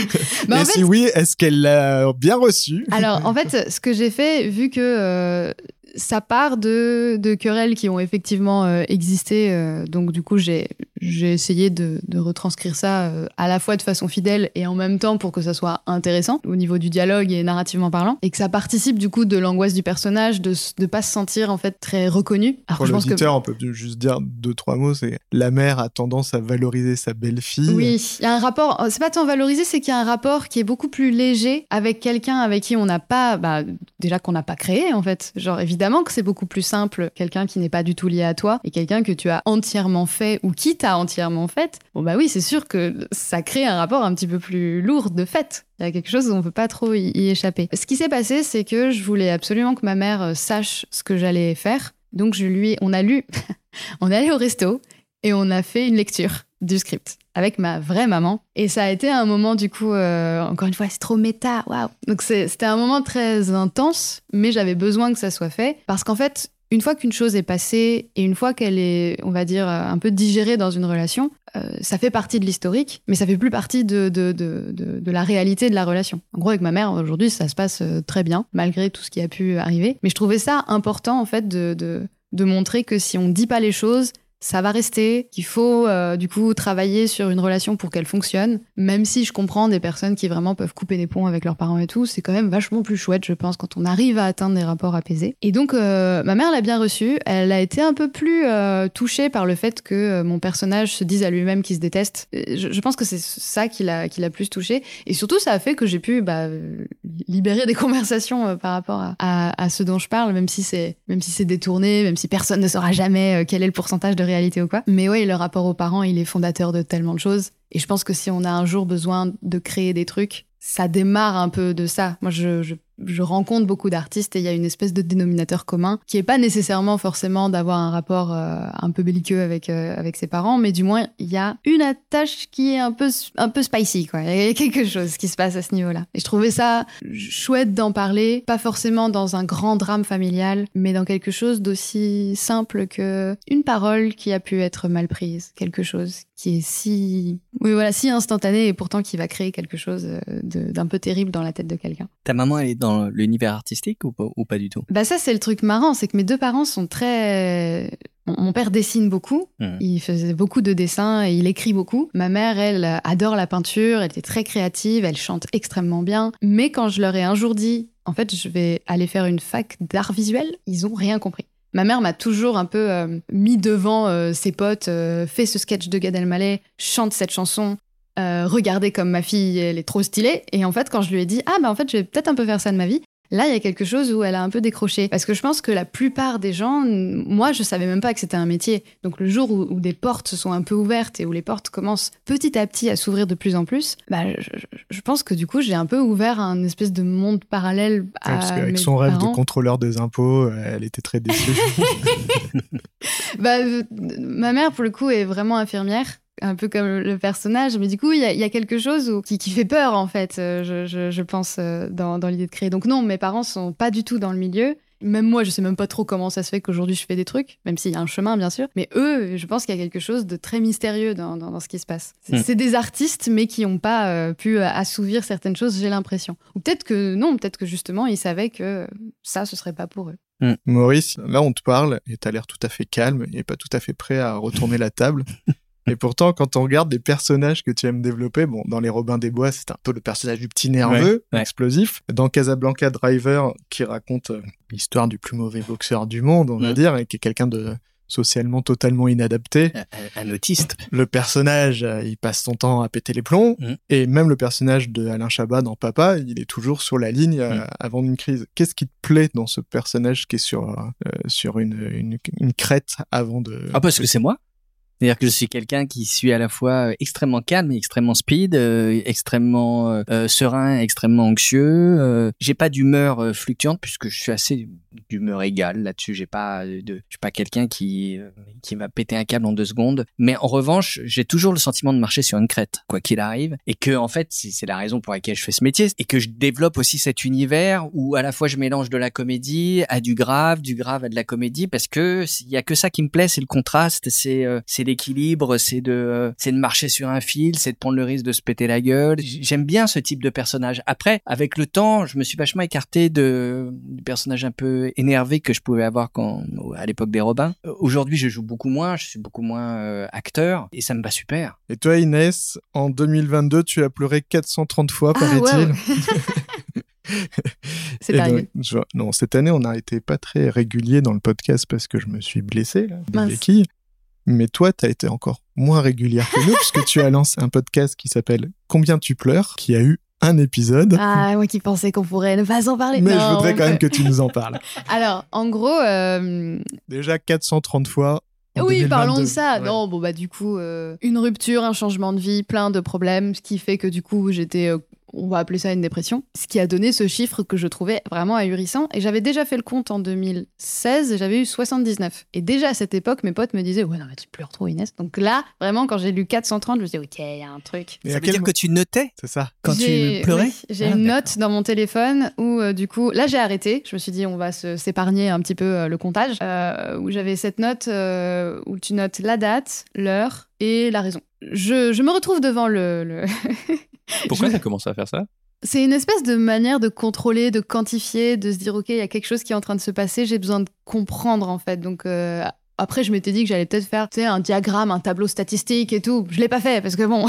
bah, Et si oui, est-ce qu'elle l'a bien reçu Alors, en fait, ce que j'ai fait, vu que euh, ça part de, de, querelles qui ont effectivement euh, existé. Euh, donc, du coup, j'ai essayé de, de, retranscrire ça euh, à la fois de façon fidèle et en même temps pour que ça soit intéressant au niveau du dialogue et narrativement parlant. Et que ça participe, du coup, de l'angoisse du personnage de ne pas se sentir, en fait, très reconnu. Alors, pour l'auditeur, que... on peut juste dire deux, trois mots. C'est la mère a tendance à valoriser sa belle-fille. Oui, il y a un rapport. C'est pas tant valoriser, c'est qu'il y a un rapport qui est beaucoup plus léger avec quelqu'un avec qui on n'a pas. Bah, déjà qu'on n'a pas créé, en fait. Genre, évidemment que c'est beaucoup plus simple quelqu'un qui n'est pas du tout lié à toi et quelqu'un que tu as entièrement fait ou qui t'a entièrement fait. Bon bah oui, c'est sûr que ça crée un rapport un petit peu plus lourd de fait. Il y a quelque chose où on peut pas trop y, échapper. Ce qui s'est passé, c'est que je voulais absolument que ma mère euh, sache ce que j'allais faire. Donc je lui, on a lu, on est allé au resto et on a fait une lecture du script avec ma vraie maman. Et ça a été un moment, du coup, euh, encore une fois, c'est trop méta, waouh. Donc c'était un moment très intense, mais j'avais besoin que ça soit fait parce qu'en fait, une fois qu'une chose est passée et une fois qu'elle est, on va dire, un peu digérée dans une relation, euh, ça fait partie de l'historique, mais ça fait plus partie de, de, de, de, la réalité de la relation. En gros, avec ma mère, aujourd'hui, ça se passe euh, très bien, malgré tout ce qui a pu arriver. Mais je trouvais ça important, en fait, de, de montrer que si on dit pas les choses, ça va rester, qu'il faut euh, du coup travailler sur une relation pour qu'elle fonctionne, même si je comprends des personnes qui vraiment peuvent couper des ponts avec leurs parents et tout, c'est quand même vachement plus chouette, je pense, quand on arrive à atteindre des rapports apaisés. Et donc, euh, ma mère l'a bien reçu, elle a été un peu plus euh, touchée par le fait que mon personnage se dise à lui-même qu'il se déteste. Je, pense que c'est ça qui l'a qui l'a plus touché, et surtout ça a fait que j'ai pu bah, libérer des conversations par rapport à, à, ce dont je parle, même si c'est même si c'est détourné, même si personne ne saura jamais quel est le pourcentage de réalité ou quoi. Mais oui, le rapport aux parents, il est fondateur de tellement de choses. Et je pense que si on a un jour besoin de créer des trucs, ça démarre un peu de ça. Moi, je, je je rencontre beaucoup d'artistes et il y a une espèce de dénominateur commun qui est pas nécessairement forcément d'avoir un rapport euh, un peu belliqueux avec euh, avec ses parents, mais du moins il y a une attache qui est un peu un peu spicy quoi. Il y a quelque chose qui se passe à ce niveau-là. Et je trouvais ça chouette d'en parler, pas forcément dans un grand drame familial, mais dans quelque chose d'aussi simple que une parole qui a pu être mal prise, quelque chose qui est si, oui voilà, si instantané et pourtant qui va créer quelque chose euh, d'un peu terrible dans la tête de quelqu'un. Ta maman, elle est l'univers artistique ou pas, ou pas du tout? Bah ça, c'est le truc marrant, c'est que mes deux parents sont très mon père dessine beaucoup, mmh. il faisait beaucoup de dessins et il écrit beaucoup. Ma mère, elle, adore la peinture, elle était très créative, elle chante extrêmement bien. Mais quand je leur ai un jour dit, en fait, je vais aller faire une fac d'art visuel, ils ont rien compris. Ma mère m'a toujours un peu euh, mis devant euh, ses potes, euh, fait ce sketch de Gad Elmaleh, chante cette chanson, regardez comme ma fille, elle est trop stylée. Et en fait, quand je lui ai dit, ah bah en fait, je vais peut-être un peu faire ça de ma vie, Là, il y a quelque chose où elle a un peu décroché. Parce que je pense que la plupart des gens, moi, je savais même pas que c'était un métier. Donc le jour où, des portes se sont un peu ouvertes et où les portes commencent petit à petit à s'ouvrir de plus en plus, bah, je, pense que du coup, j'ai un peu ouvert un espèce de monde parallèle à Parce qu'avec son rêve de contrôleur des impôts, elle était très déçue. bah, euh, ma mère, pour le coup, est vraiment infirmière un peu comme le personnage, mais du coup, il y, a quelque chose qui, fait peur, en fait, euh, je, pense, euh, dans, l'idée de créer. Donc non, mes parents sont pas du tout dans le milieu. Même moi, je sais même pas trop comment ça se fait qu'aujourd'hui je fais des trucs, même s'il y a un chemin, bien sûr. Mais eux, je pense qu'il y a quelque chose de très mystérieux dans, ce qui se passe. Hmm. C'est des artistes, mais qui n'ont pas euh, pu assouvir certaines choses, j'ai l'impression. Ou peut-être que non, peut-être que justement, ils savaient que ça, ce serait pas pour eux. Hmm. Maurice, là on te parle et tu as l'air tout à fait calme et pas tout à fait prêt à retourner la table. Et pourtant, quand on regarde des personnages que tu aimes développer, bon, dans Les Robins des Bois, c'est un peu le personnage du petit nerveux, explosif. Dans Casablanca Driver, qui raconte euh, l'histoire du plus mauvais boxeur du monde, on va dire, et qui est quelqu'un de socialement totalement inadapté. Un, autiste. Le personnage, euh, il passe son temps à péter les plombs. Mm. Et même le personnage de Alain Chabat dans Papa, il est toujours sur la ligne euh, mm. avant une crise. Qu'est-ce qui te plaît dans ce personnage qui est sur, sur une, une, une, crête avant de... Ah, parce que c'est moi c'est-à-dire que je suis quelqu'un qui suis à la fois euh, extrêmement calme extrêmement speed, euh, extrêmement euh, serein, extrêmement anxieux. j'ai pas d'humeur fluctuante puisque je suis assez d'humeur égale là-dessus. J'ai pas de, je suis pas quelqu'un qui qui va péter un câble en deux secondes. Mais en revanche, j'ai toujours le sentiment de marcher sur une crête, quoi qu'il arrive, et que en fait, c'est la raison pour laquelle je fais ce métier, et que je développe aussi cet univers où à la fois je mélange de la comédie à du grave, du grave à de la comédie, parce que il y a que ça qui me plaît, c'est le contraste, c'est c'est l'équilibre, c'est de, c'est de marcher sur un fil, c'est de prendre le risque de se péter la gueule. J'aime bien ce type de personnage. Après, avec le temps, je me suis vachement écarté de, du personnage un peu énervé que je pouvais avoir quand, à l'époque des Robins. Aujourd'hui, je joue beaucoup moins, je suis beaucoup moins euh, acteur et ça me va super. Et toi, Inès, en 2022, tu as pleuré 430 fois, ah, paraît-il. C'est arrivé. non, cette année, on n'a été pas très régulier dans le podcast parce que je me suis blessé, là, mais toi, tu as été encore moins régulière que nous, puisque tu as lancé un podcast qui s'appelle Combien tu pleures, qui a eu un épisode. Ah, moi qui pensais qu'on pourrait ne pas en parler. Mais je voudrais quand même que tu nous en parles. Alors, en gros... Euh, Déjà 430 fois. oui, parlons de ça. Non, bon bah du coup, euh, une rupture, un changement de vie, plein de problèmes, ce qui fait que du coup j'étais euh, on va appeler ça une dépression, ce qui a donné ce chiffre que je trouvais vraiment ahurissant. Et j'avais déjà fait le compte en 2016, et j'avais eu 79. Et déjà à cette époque, mes potes me disaient Ouais, non, mais tu pleures trop, Inès. Donc là, vraiment, quand j'ai lu 430, je me suis dit Ok, il y a un truc. ça veut dire que tu notais C'est ça. Quand tu pleurais J'ai une ah, note dans mon téléphone où, euh, du coup, là, j'ai arrêté. Je me suis dit On va s'épargner un petit peu euh, le comptage. Euh, où j'avais cette note où tu notes la date, l'heure et la raison. Je, je me retrouve devant le, le Pourquoi tu as commencé à faire ça? C'est une espèce de manière de contrôler, de quantifier, de se dire ok, il y a quelque chose qui est en train de se passer, j'ai besoin de comprendre en fait. Donc euh, après, je m'étais dit que j'allais peut-être faire un diagramme, un tableau statistique et tout. Je l'ai pas fait parce que bon,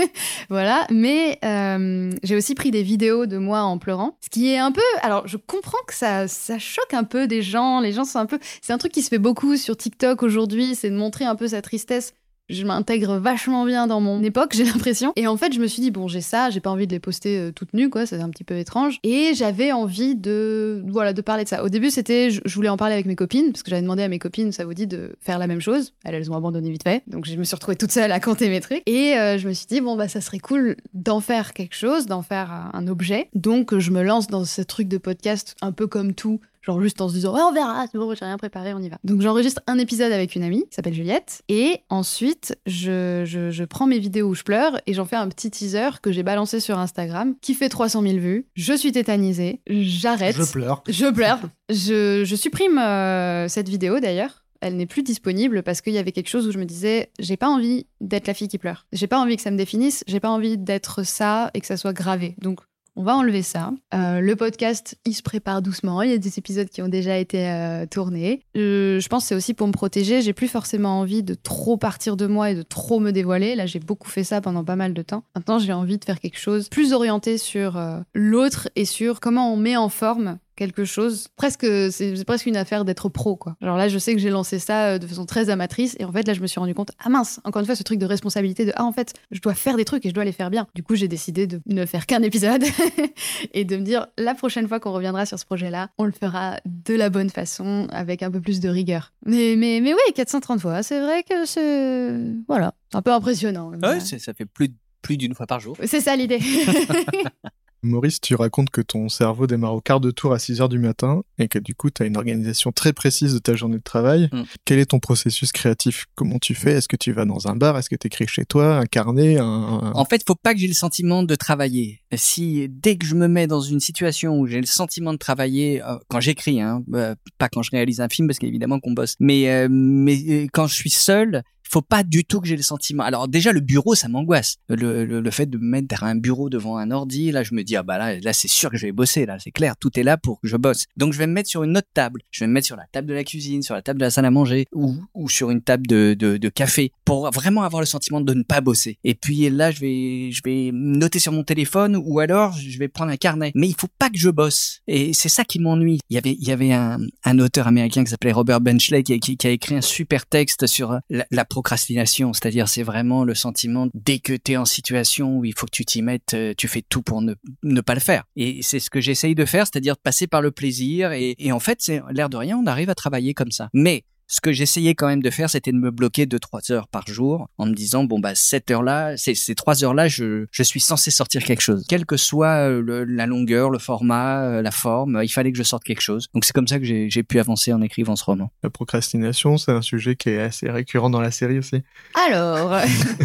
voilà. Mais euh, j'ai aussi pris des vidéos de moi en pleurant, ce qui est un peu. Alors, je comprends que ça, ça choque un peu des gens. Les gens sont un peu. C'est un truc qui se fait beaucoup sur TikTok aujourd'hui, c'est de montrer un peu sa tristesse je m'intègre vachement bien dans mon époque, j'ai l'impression. Et en fait, je me suis dit, bon, j'ai ça, j'ai pas envie de les poster euh, toutes nues, quoi, c'est un petit peu étrange. Et j'avais envie de, voilà, de parler de ça. Au début, c'était, je, voulais en parler avec mes copines, parce que j'avais demandé à mes copines, ça vous dit de faire la même chose? Elles, elles ont abandonné vite fait. Donc, je me suis retrouvée toute seule à compter mes trucs. Et euh, je me suis dit, bon, bah, ça serait cool d'en faire quelque chose, d'en faire un objet. Donc, je me lance dans ce truc de podcast, un peu comme tout genre juste en se disant on verra, c'est bon, j'ai rien préparé, on y va. Donc j'enregistre un épisode avec une amie qui s'appelle Juliette et ensuite je, je, prends mes vidéos où je pleure et j'en fais un petit teaser que j'ai balancé sur Instagram qui fait 300 000 vues. Je suis tétanisée, j'arrête. Je pleure. Je pleure. je, je supprime euh, cette vidéo d'ailleurs elle n'est plus disponible parce qu'il y avait quelque chose où je me disais, j'ai pas envie d'être la fille qui pleure. J'ai pas envie que ça me définisse, j'ai pas envie d'être ça et que ça soit gravé. Donc, on va enlever ça. Euh, le podcast, il se prépare doucement. Il y a des épisodes qui ont déjà été euh, tournés. Euh, je pense que c'est aussi pour me protéger. J'ai plus forcément envie de trop partir de moi et de trop me dévoiler. Là, j'ai beaucoup fait ça pendant pas mal de temps. Maintenant, j'ai envie de faire quelque chose plus orienté sur l'autre et sur comment on met en forme quelque chose. Presque, c'est presque une affaire d'être pro, quoi. Genre là, je sais que j'ai lancé ça euh, de façon très amatrice, et en fait, là, je me suis rendu compte, ah mince, encore une fois, ce truc de responsabilité de, ah en fait, je dois faire des trucs et je dois les faire bien. Du coup, j'ai décidé de ne faire qu'un épisode et de me dire, la prochaine fois qu'on reviendra sur ce projet-là, on le fera de la bonne façon, avec un peu plus de rigueur. Mais, mais, mais oui, 430 fois, c'est vrai que c'est. Voilà, un peu impressionnant. Ouais, ça fait plus plus d'une fois par jour. C'est ça l'idée. Maurice, tu racontes que ton cerveau démarre au quart de tour à 6 heures du matin et que du coup, tu as une organisation très précise de ta journée de travail. Mm. Quel est ton processus créatif? Comment tu fais? Est-ce que tu vas dans un bar? Est-ce que tu écris chez toi? Un carnet? Un, En fait, faut pas que j'ai le sentiment de travailler. Si dès que je me mets dans une situation où j'ai le sentiment de travailler, euh, quand j'écris, hein, euh, pas quand je réalise un film parce qu'évidemment qu'on bosse, mais euh, mais quand je suis seul, faut pas du tout que j'ai le sentiment. Alors déjà le bureau, ça m'angoisse. Le, le, fait de me mettre derrière un bureau devant un ordi, là je me dis ah bah là là c'est sûr que je vais bosser là, c'est clair, tout est là pour que je bosse. Donc je vais me mettre sur une autre table. Je vais me mettre sur la table de la cuisine, sur la table de la salle à manger ou, ou sur une table de, de, café pour vraiment avoir le sentiment de ne pas bosser. Et puis là je vais je vais noter sur mon téléphone ou alors je vais prendre un carnet. Mais il faut pas que je bosse. Et c'est ça qui m'ennuie. Il y avait il y avait un, un auteur américain qui s'appelait Robert Benchley qui, qui, a écrit un super texte sur la, la procrastination, c'est-à-dire c'est vraiment le sentiment dès que tu es en situation où il faut que tu t'y mettes, euh, tu fais tout pour ne, pas le faire. Et c'est ce que j'essaye de faire, c'est-à-dire de passer par le plaisir et, et en fait, c'est l'air de rien, on arrive à travailler comme ça. Mais ce que j'essayais quand même de faire, c'était de me bloquer de trois heures par jour en me disant, bon, bah, cette heure-là, ces, ces trois heures-là, je, je suis censé sortir quelque chose. Quelle que soit euh, la longueur, le format, euh, la forme, il fallait que je sorte quelque chose. Donc c'est comme ça que j'ai pu avancer en écrivant ce roman. La procrastination, c'est un sujet qui est assez récurrent dans la série aussi. Alors,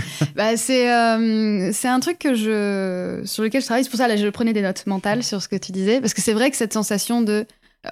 bah, c'est euh, c'est un truc que je sur lequel je travaille. C'est pour ça là, je prenais des notes mentales sur ce que tu disais parce que c'est vrai que cette sensation de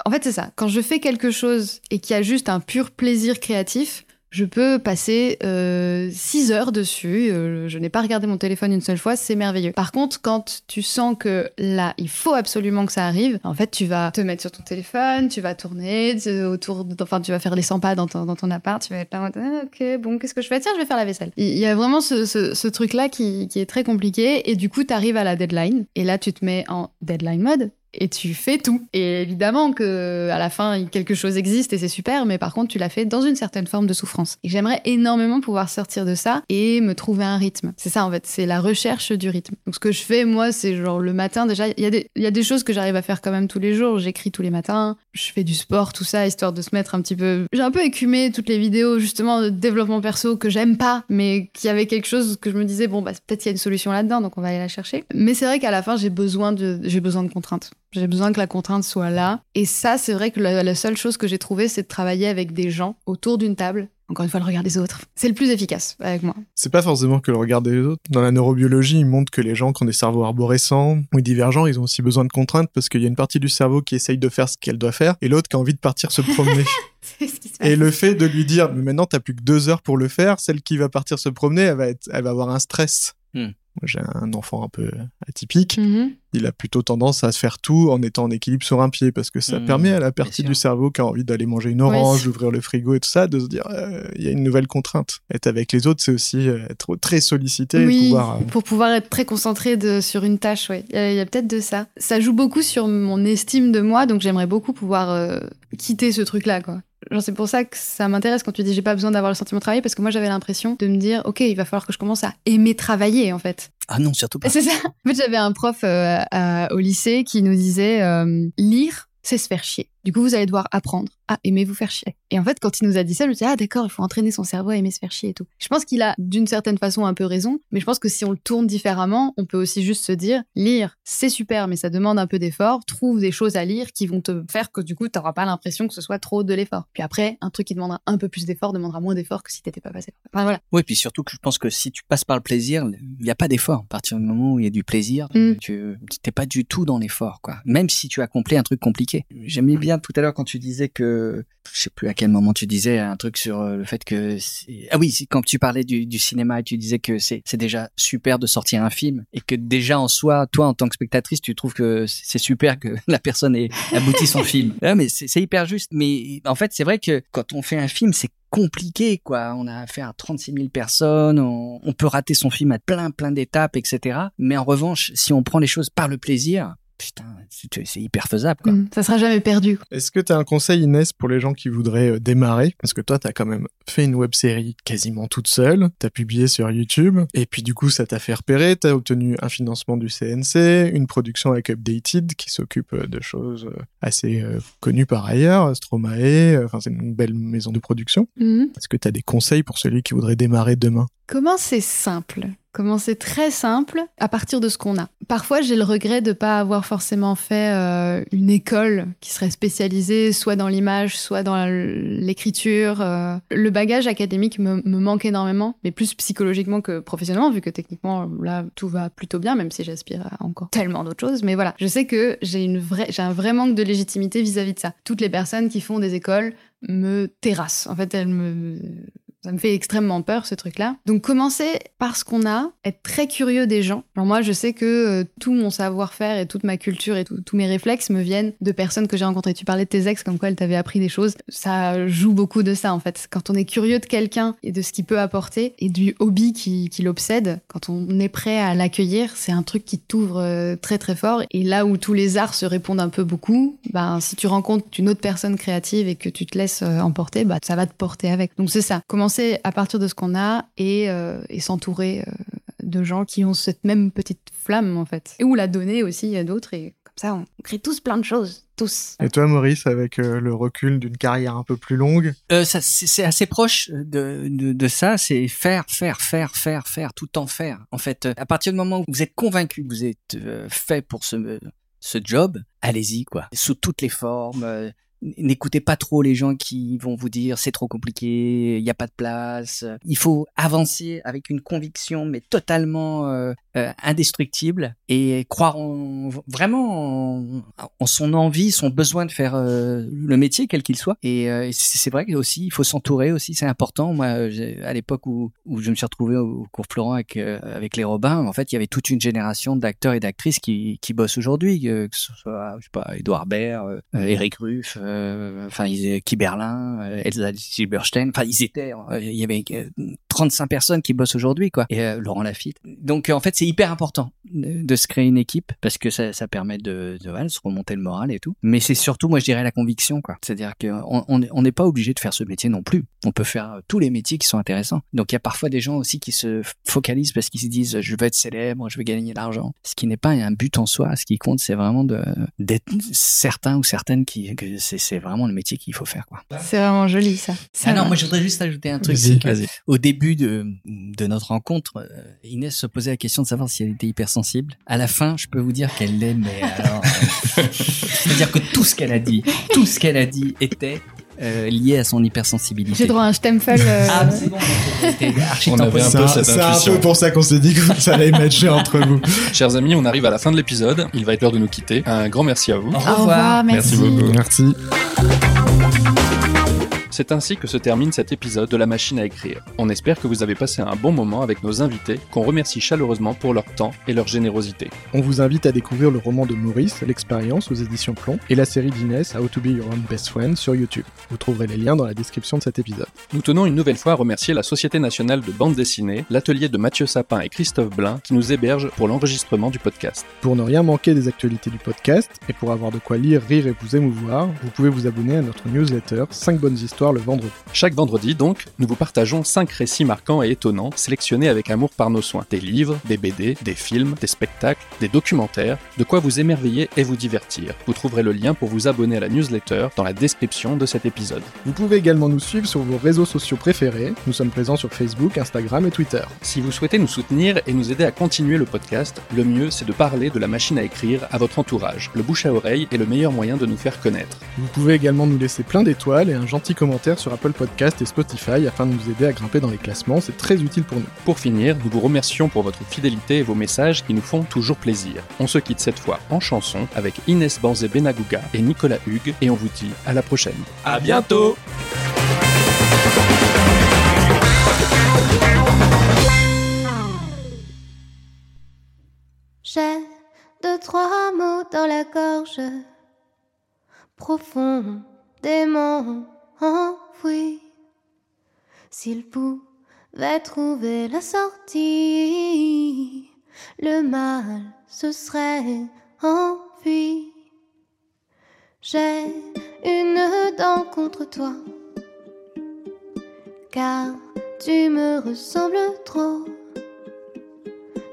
en fait, c'est ça. Quand je fais quelque chose et qu'il y a juste un pur plaisir créatif, je peux passer 6 euh, heures dessus. Euh, je n'ai pas regardé mon téléphone une seule fois, c'est merveilleux. Par contre, quand tu sens que là, il faut absolument que ça arrive, en fait, tu vas te mettre sur ton téléphone, tu vas tourner autour, enfin, tu vas faire les 100 pas dans ton, appart, tu vas être là, ah, ok, bon, qu'est-ce que je fais? Tiens, je vais faire la vaisselle. Il y a vraiment ce, truc-là qui est très compliqué, et du coup, tu arrives à la deadline, et là, tu te mets en deadline mode, et tu fais tout. Et évidemment que à la fin quelque chose existe et c'est super, mais par contre tu l'as fait dans une certaine forme de souffrance. Et j'aimerais énormément pouvoir sortir de ça et me trouver un rythme. C'est ça en fait, c'est la recherche du rythme. Donc ce que je fais moi, c'est genre le matin déjà, il y, a des, choses que j'arrive à faire quand même tous les jours. J'écris tous les matins, je fais du sport, tout ça, histoire de se mettre un petit peu. J'ai un peu écumé toutes les vidéos justement de développement perso que j'aime pas, mais qui avait quelque chose que je me disais bon bah peut-être qu'il y a une solution là-dedans, donc on va aller la chercher. Mais c'est vrai qu'à la fin j'ai besoin de j'ai besoin de contraintes. J'ai besoin que la contrainte soit là. Et ça, c'est vrai que la, seule chose que j'ai trouvée, c'est de travailler avec des gens autour d'une table. Encore une fois, le regard des autres. C'est le plus efficace avec moi. C'est pas forcément que le regard des autres. Dans la neurobiologie, il montre que les gens qui ont des cerveaux arborescents ou divergents, ils ont aussi besoin de contraintes parce qu'il y a une partie du cerveau qui essaye de faire ce qu'elle doit faire et l'autre qui a envie de partir se promener. et le fait de lui dire, mais maintenant t'as plus que deux heures pour le faire, celle qui va partir se promener, elle va, être, elle va avoir un stress. Hmm. J'ai un enfant un peu atypique. Mm-hmm il a plutôt tendance à se faire tout en étant en équilibre sur un pied parce que ça mmh, permet à la partie du cerveau qui a envie d'aller manger une orange, d'ouvrir le frigo et tout ça, de se dire euh, il y a une nouvelle contrainte. Être avec les autres, c'est aussi euh, être très sollicité. Oui, pouvoir, euh, pour pouvoir être très concentré de, sur une tâche, oui. Il y a, peut-être de ça. Ça joue beaucoup sur mon estime de moi, donc j'aimerais beaucoup pouvoir quitter ce truc-là, quoi. C'est pour ça que ça m'intéresse quand tu dis j'ai pas besoin d'avoir le sentiment de travailler parce que moi j'avais l'impression de me dire ok il va falloir que je commence à aimer travailler en fait ah non, surtout pas. C'est ça. En fait, j'avais un prof euh, au lycée qui nous disait euh, lire, c'est se faire chier. Du coup, vous allez devoir apprendre à aimer vous faire chier. Et en fait, quand il nous a dit ça, je me suis dit, ah d'accord, il faut entraîner son cerveau à aimer se faire chier et tout. Je pense qu'il a d'une certaine façon un peu raison, mais je pense que si on le tourne différemment, on peut aussi juste se dire, lire, c'est super, mais ça demande un peu d'effort. Trouve des choses à lire qui vont te faire que du coup, tu n'auras pas l'impression que ce soit trop de l'effort. Puis après, un truc qui demandera un peu plus d'effort demandera moins d'effort que si t'étais pas passé. Enfin, voilà. Oui, puis surtout que je pense que si tu passes par le plaisir, il n'y a pas d'effort. À partir du moment où il y a du plaisir, mm. tu n'es pas du tout dans l'effort, quoi. Même si tu accomplis un truc compliqué. J'aimais bien bien tout à l'heure quand tu disais que je sais plus à quel moment tu disais un truc sur euh, le fait que ah oui quand tu parlais du, du cinéma et tu disais que c'est déjà super de sortir un film et que déjà en soi toi en tant que spectatrice tu trouves que c'est super que la personne ait abouti son film mais c'est hyper juste mais en fait c'est vrai que quand on fait un film c'est compliqué, quoi. On a affaire à 36 000 personnes, on, on peut rater son film à plein, plein d'étapes, etc. Mais en revanche, si on prend les choses par le plaisir, putain, c'est hyper faisable. Quoi. Mm, ça sera jamais perdu. Est-ce que tu as un conseil, Inès, pour les gens qui voudraient euh, démarrer? Parce que toi, tu as quand même fait une web série quasiment toute seule, tu as publié sur YouTube, et puis du coup, ça t'a fait repérer, tu as obtenu un financement du CNC, une production avec Updated, qui s'occupe euh, de choses euh, assez connues par ailleurs, Stromae, enfin, c'est une belle maison de production. Mm. Est-ce que tu as des conseils pour celui qui voudrait démarrer demain? Comment c'est simple? Comment c'est très simple à partir de ce qu'on a. Parfois, j'ai le regret de ne pas avoir forcément fait euh, une école qui serait spécialisée soit dans l'image, soit dans l'écriture. Euh. Le bagage académique me, me, manque énormément, mais plus psychologiquement que professionnellement, vu que techniquement, là, tout va plutôt bien, même si j'aspire à encore tellement d'autres choses. Mais voilà, je sais que j'ai un vrai manque de légitimité vis-à-vis -vis de ça. Toutes les personnes qui font des écoles me terrassent. En fait, elles me ça me fait extrêmement peur ce truc-là. Donc commencer par ce qu'on a, être très curieux des gens. Alors moi je sais que euh, tout mon savoir-faire et toute ma culture et tous mes réflexes me viennent de personnes que j'ai rencontrées. Tu parlais de tes ex comme quoi elles t'avaient appris des choses. Ça joue beaucoup de ça en fait. Quand on est curieux de quelqu'un et de ce qu'il peut apporter et du hobby qui, l'obsède, quand on est prêt à l'accueillir, c'est un truc qui t'ouvre euh, très très fort. Et là où tous les arts se répondent un peu beaucoup, ben si tu rencontres une autre personne créative et que tu te laisses euh, emporter, bah ça va te porter avec. Donc c'est ça. Commencer à partir de ce qu'on a et, euh, et s'entourer euh, de gens qui ont cette même petite flamme en fait. Et ou la donner aussi à d'autres et comme ça on crée tous plein de choses. Tous. Et toi, Maurice, avec euh, le recul d'une carrière un peu plus longue? Euh, C'est assez proche de, de, de ça. C'est faire, faire, faire, faire, faire, tout en faire. En fait, à partir du moment où vous êtes convaincu que vous êtes fait pour ce, ce job, allez-y, quoi. Sous toutes les formes n'écoutez pas trop les gens qui vont vous dire c'est trop compliqué, il n'y a pas de place. Il faut avancer avec une conviction mais totalement euh, euh, indestructible et croire en, vraiment en, son envie, son besoin de faire euh, le métier quel qu'il soit. Et c'est vrai que aussi il faut s'entourer aussi, c'est important. Moi, à l'époque où, où je me suis retrouvé au cours Florent avec avec les Robins, en fait, il y avait toute une génération d'acteurs et d'actrices qui, qui bossent aujourd'hui, que ce soit je sais pas Edouard Baird, Eric Ruff enfin ils Kiberlin, euh, Elsa Silberstein, enfin ils étaient, euh, il y avait 35 personnes qui bossent aujourd'hui quoi, et Laurent Lafitte. Donc en fait c'est hyper important de, se créer une équipe parce que ça, ça permet de, de se remonter le moral et tout. Mais c'est surtout moi je dirais la conviction quoi, c'est-à-dire qu'on on n'est pas obligé de faire ce métier non plus. On peut faire tous les métiers qui sont intéressants. Donc il y a parfois des gens aussi qui se focalisent parce qu'ils se disent je veux être célèbre, je veux gagner de l'argent. Ce qui n'est pas un but en soi. Ce qui compte c'est vraiment d'être certain ou certaine qui que c'est c'est vraiment le métier qu'il faut faire. quoi. C'est vraiment joli ça. ah non, moi je voudrais juste ajouter un truc. Au début de, de notre rencontre, euh, Inès se posait la question de savoir si elle était hypersensible. À la fin, je peux vous dire qu'elle l'est, mais alors... Euh, c'est-à-dire que tout ce qu'elle a dit, tout ce qu'elle a dit était euh, lié à son hypersensibilité. J'ai droit à un Stempfel. Euh... Ah, c'est bon. on avait un peu cette C'est un peu pour ça qu'on s'est dit que ça allait matcher entre vous. Chers amis, on arrive à la fin de l'épisode. Il va être l'heure de nous quitter. Un grand merci à vous. Au revoir. Au revoir merci. merci beaucoup. Merci. C'est ainsi que se termine cet épisode de La Machine à écrire. On espère que vous avez passé un bon moment avec nos invités, qu'on remercie chaleureusement pour leur temps et leur générosité. On vous invite à découvrir le roman de Maurice, L'expérience aux éditions Plomb, et la série d'Inès, How to Be Your Own Best Friend sur YouTube. Vous trouverez les liens dans la description de cet épisode. Nous tenons une nouvelle fois à remercier la Société nationale de bande dessinée, l'atelier de Mathieu Sapin et Christophe Blin qui nous hébergent pour l'enregistrement du podcast. Pour ne rien manquer des actualités du podcast et pour avoir de quoi lire, rire et vous émouvoir, vous pouvez vous abonner à notre newsletter 5 bonnes histoires le vendredi. Chaque vendredi, donc, nous vous partageons 5 récits marquants et étonnants, sélectionnés avec amour par nos soins. Des livres, des BD, des films, des spectacles, des documentaires, de quoi vous émerveiller et vous divertir. Vous trouverez le lien pour vous abonner à la newsletter dans la description de cet épisode. Vous pouvez également nous suivre sur vos réseaux sociaux préférés. Nous sommes présents sur Facebook, Instagram et Twitter. Si vous souhaitez nous soutenir et nous aider à continuer le podcast, le mieux c'est de parler de la machine à écrire à votre entourage. Le bouche à oreille est le meilleur moyen de nous faire connaître. Vous pouvez également nous laisser plein d'étoiles et un gentil commentaire commentaires sur Apple Podcast et Spotify afin de nous aider à grimper dans les classements, c'est très utile pour nous. Pour finir, nous vous remercions pour votre fidélité et vos messages qui nous font toujours plaisir. On se quitte cette fois en chanson avec Inès Banzé Benagouga et Nicolas Hugues et on vous dit à la prochaine. À bientôt J'ai deux, trois mots dans la gorge, profondément enfouis. S'il pouvait trouver la sortie, le mal se serait enfui. J'ai une dent contre toi, car tu me ressembles trop.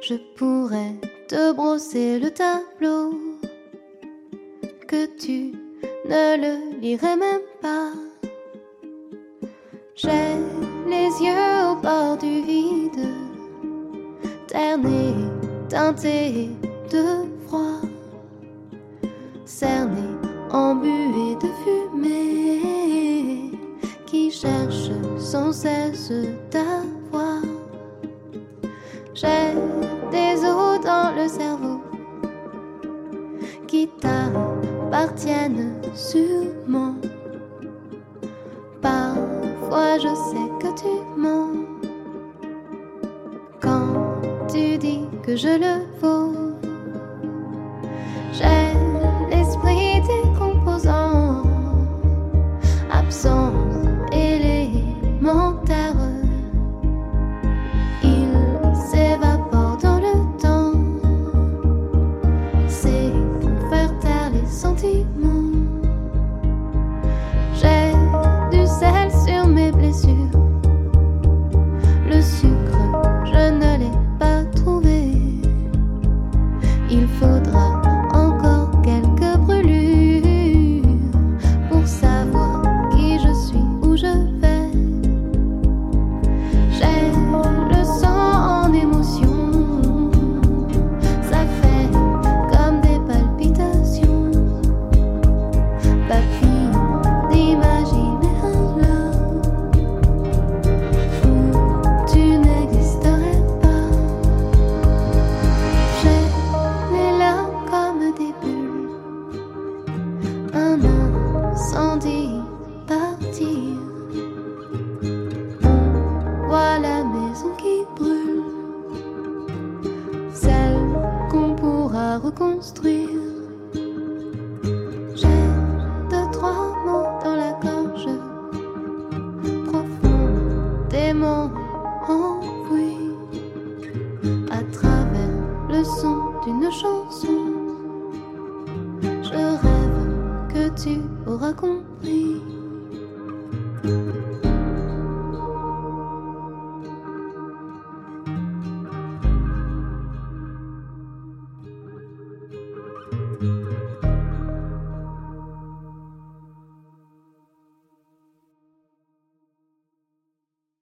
Je pourrais te brosser le tableau, que tu ne le lirais même pas. J'ai les yeux au bord du vide, ternés, teintés de froid, cernés, embués de fumée, qui cherchent sans cesse ta voix. J'ai des os dans le cerveau qui t'appartiennent sûrement. Parfois je sais que tu mens quand tu dis que je le vaux.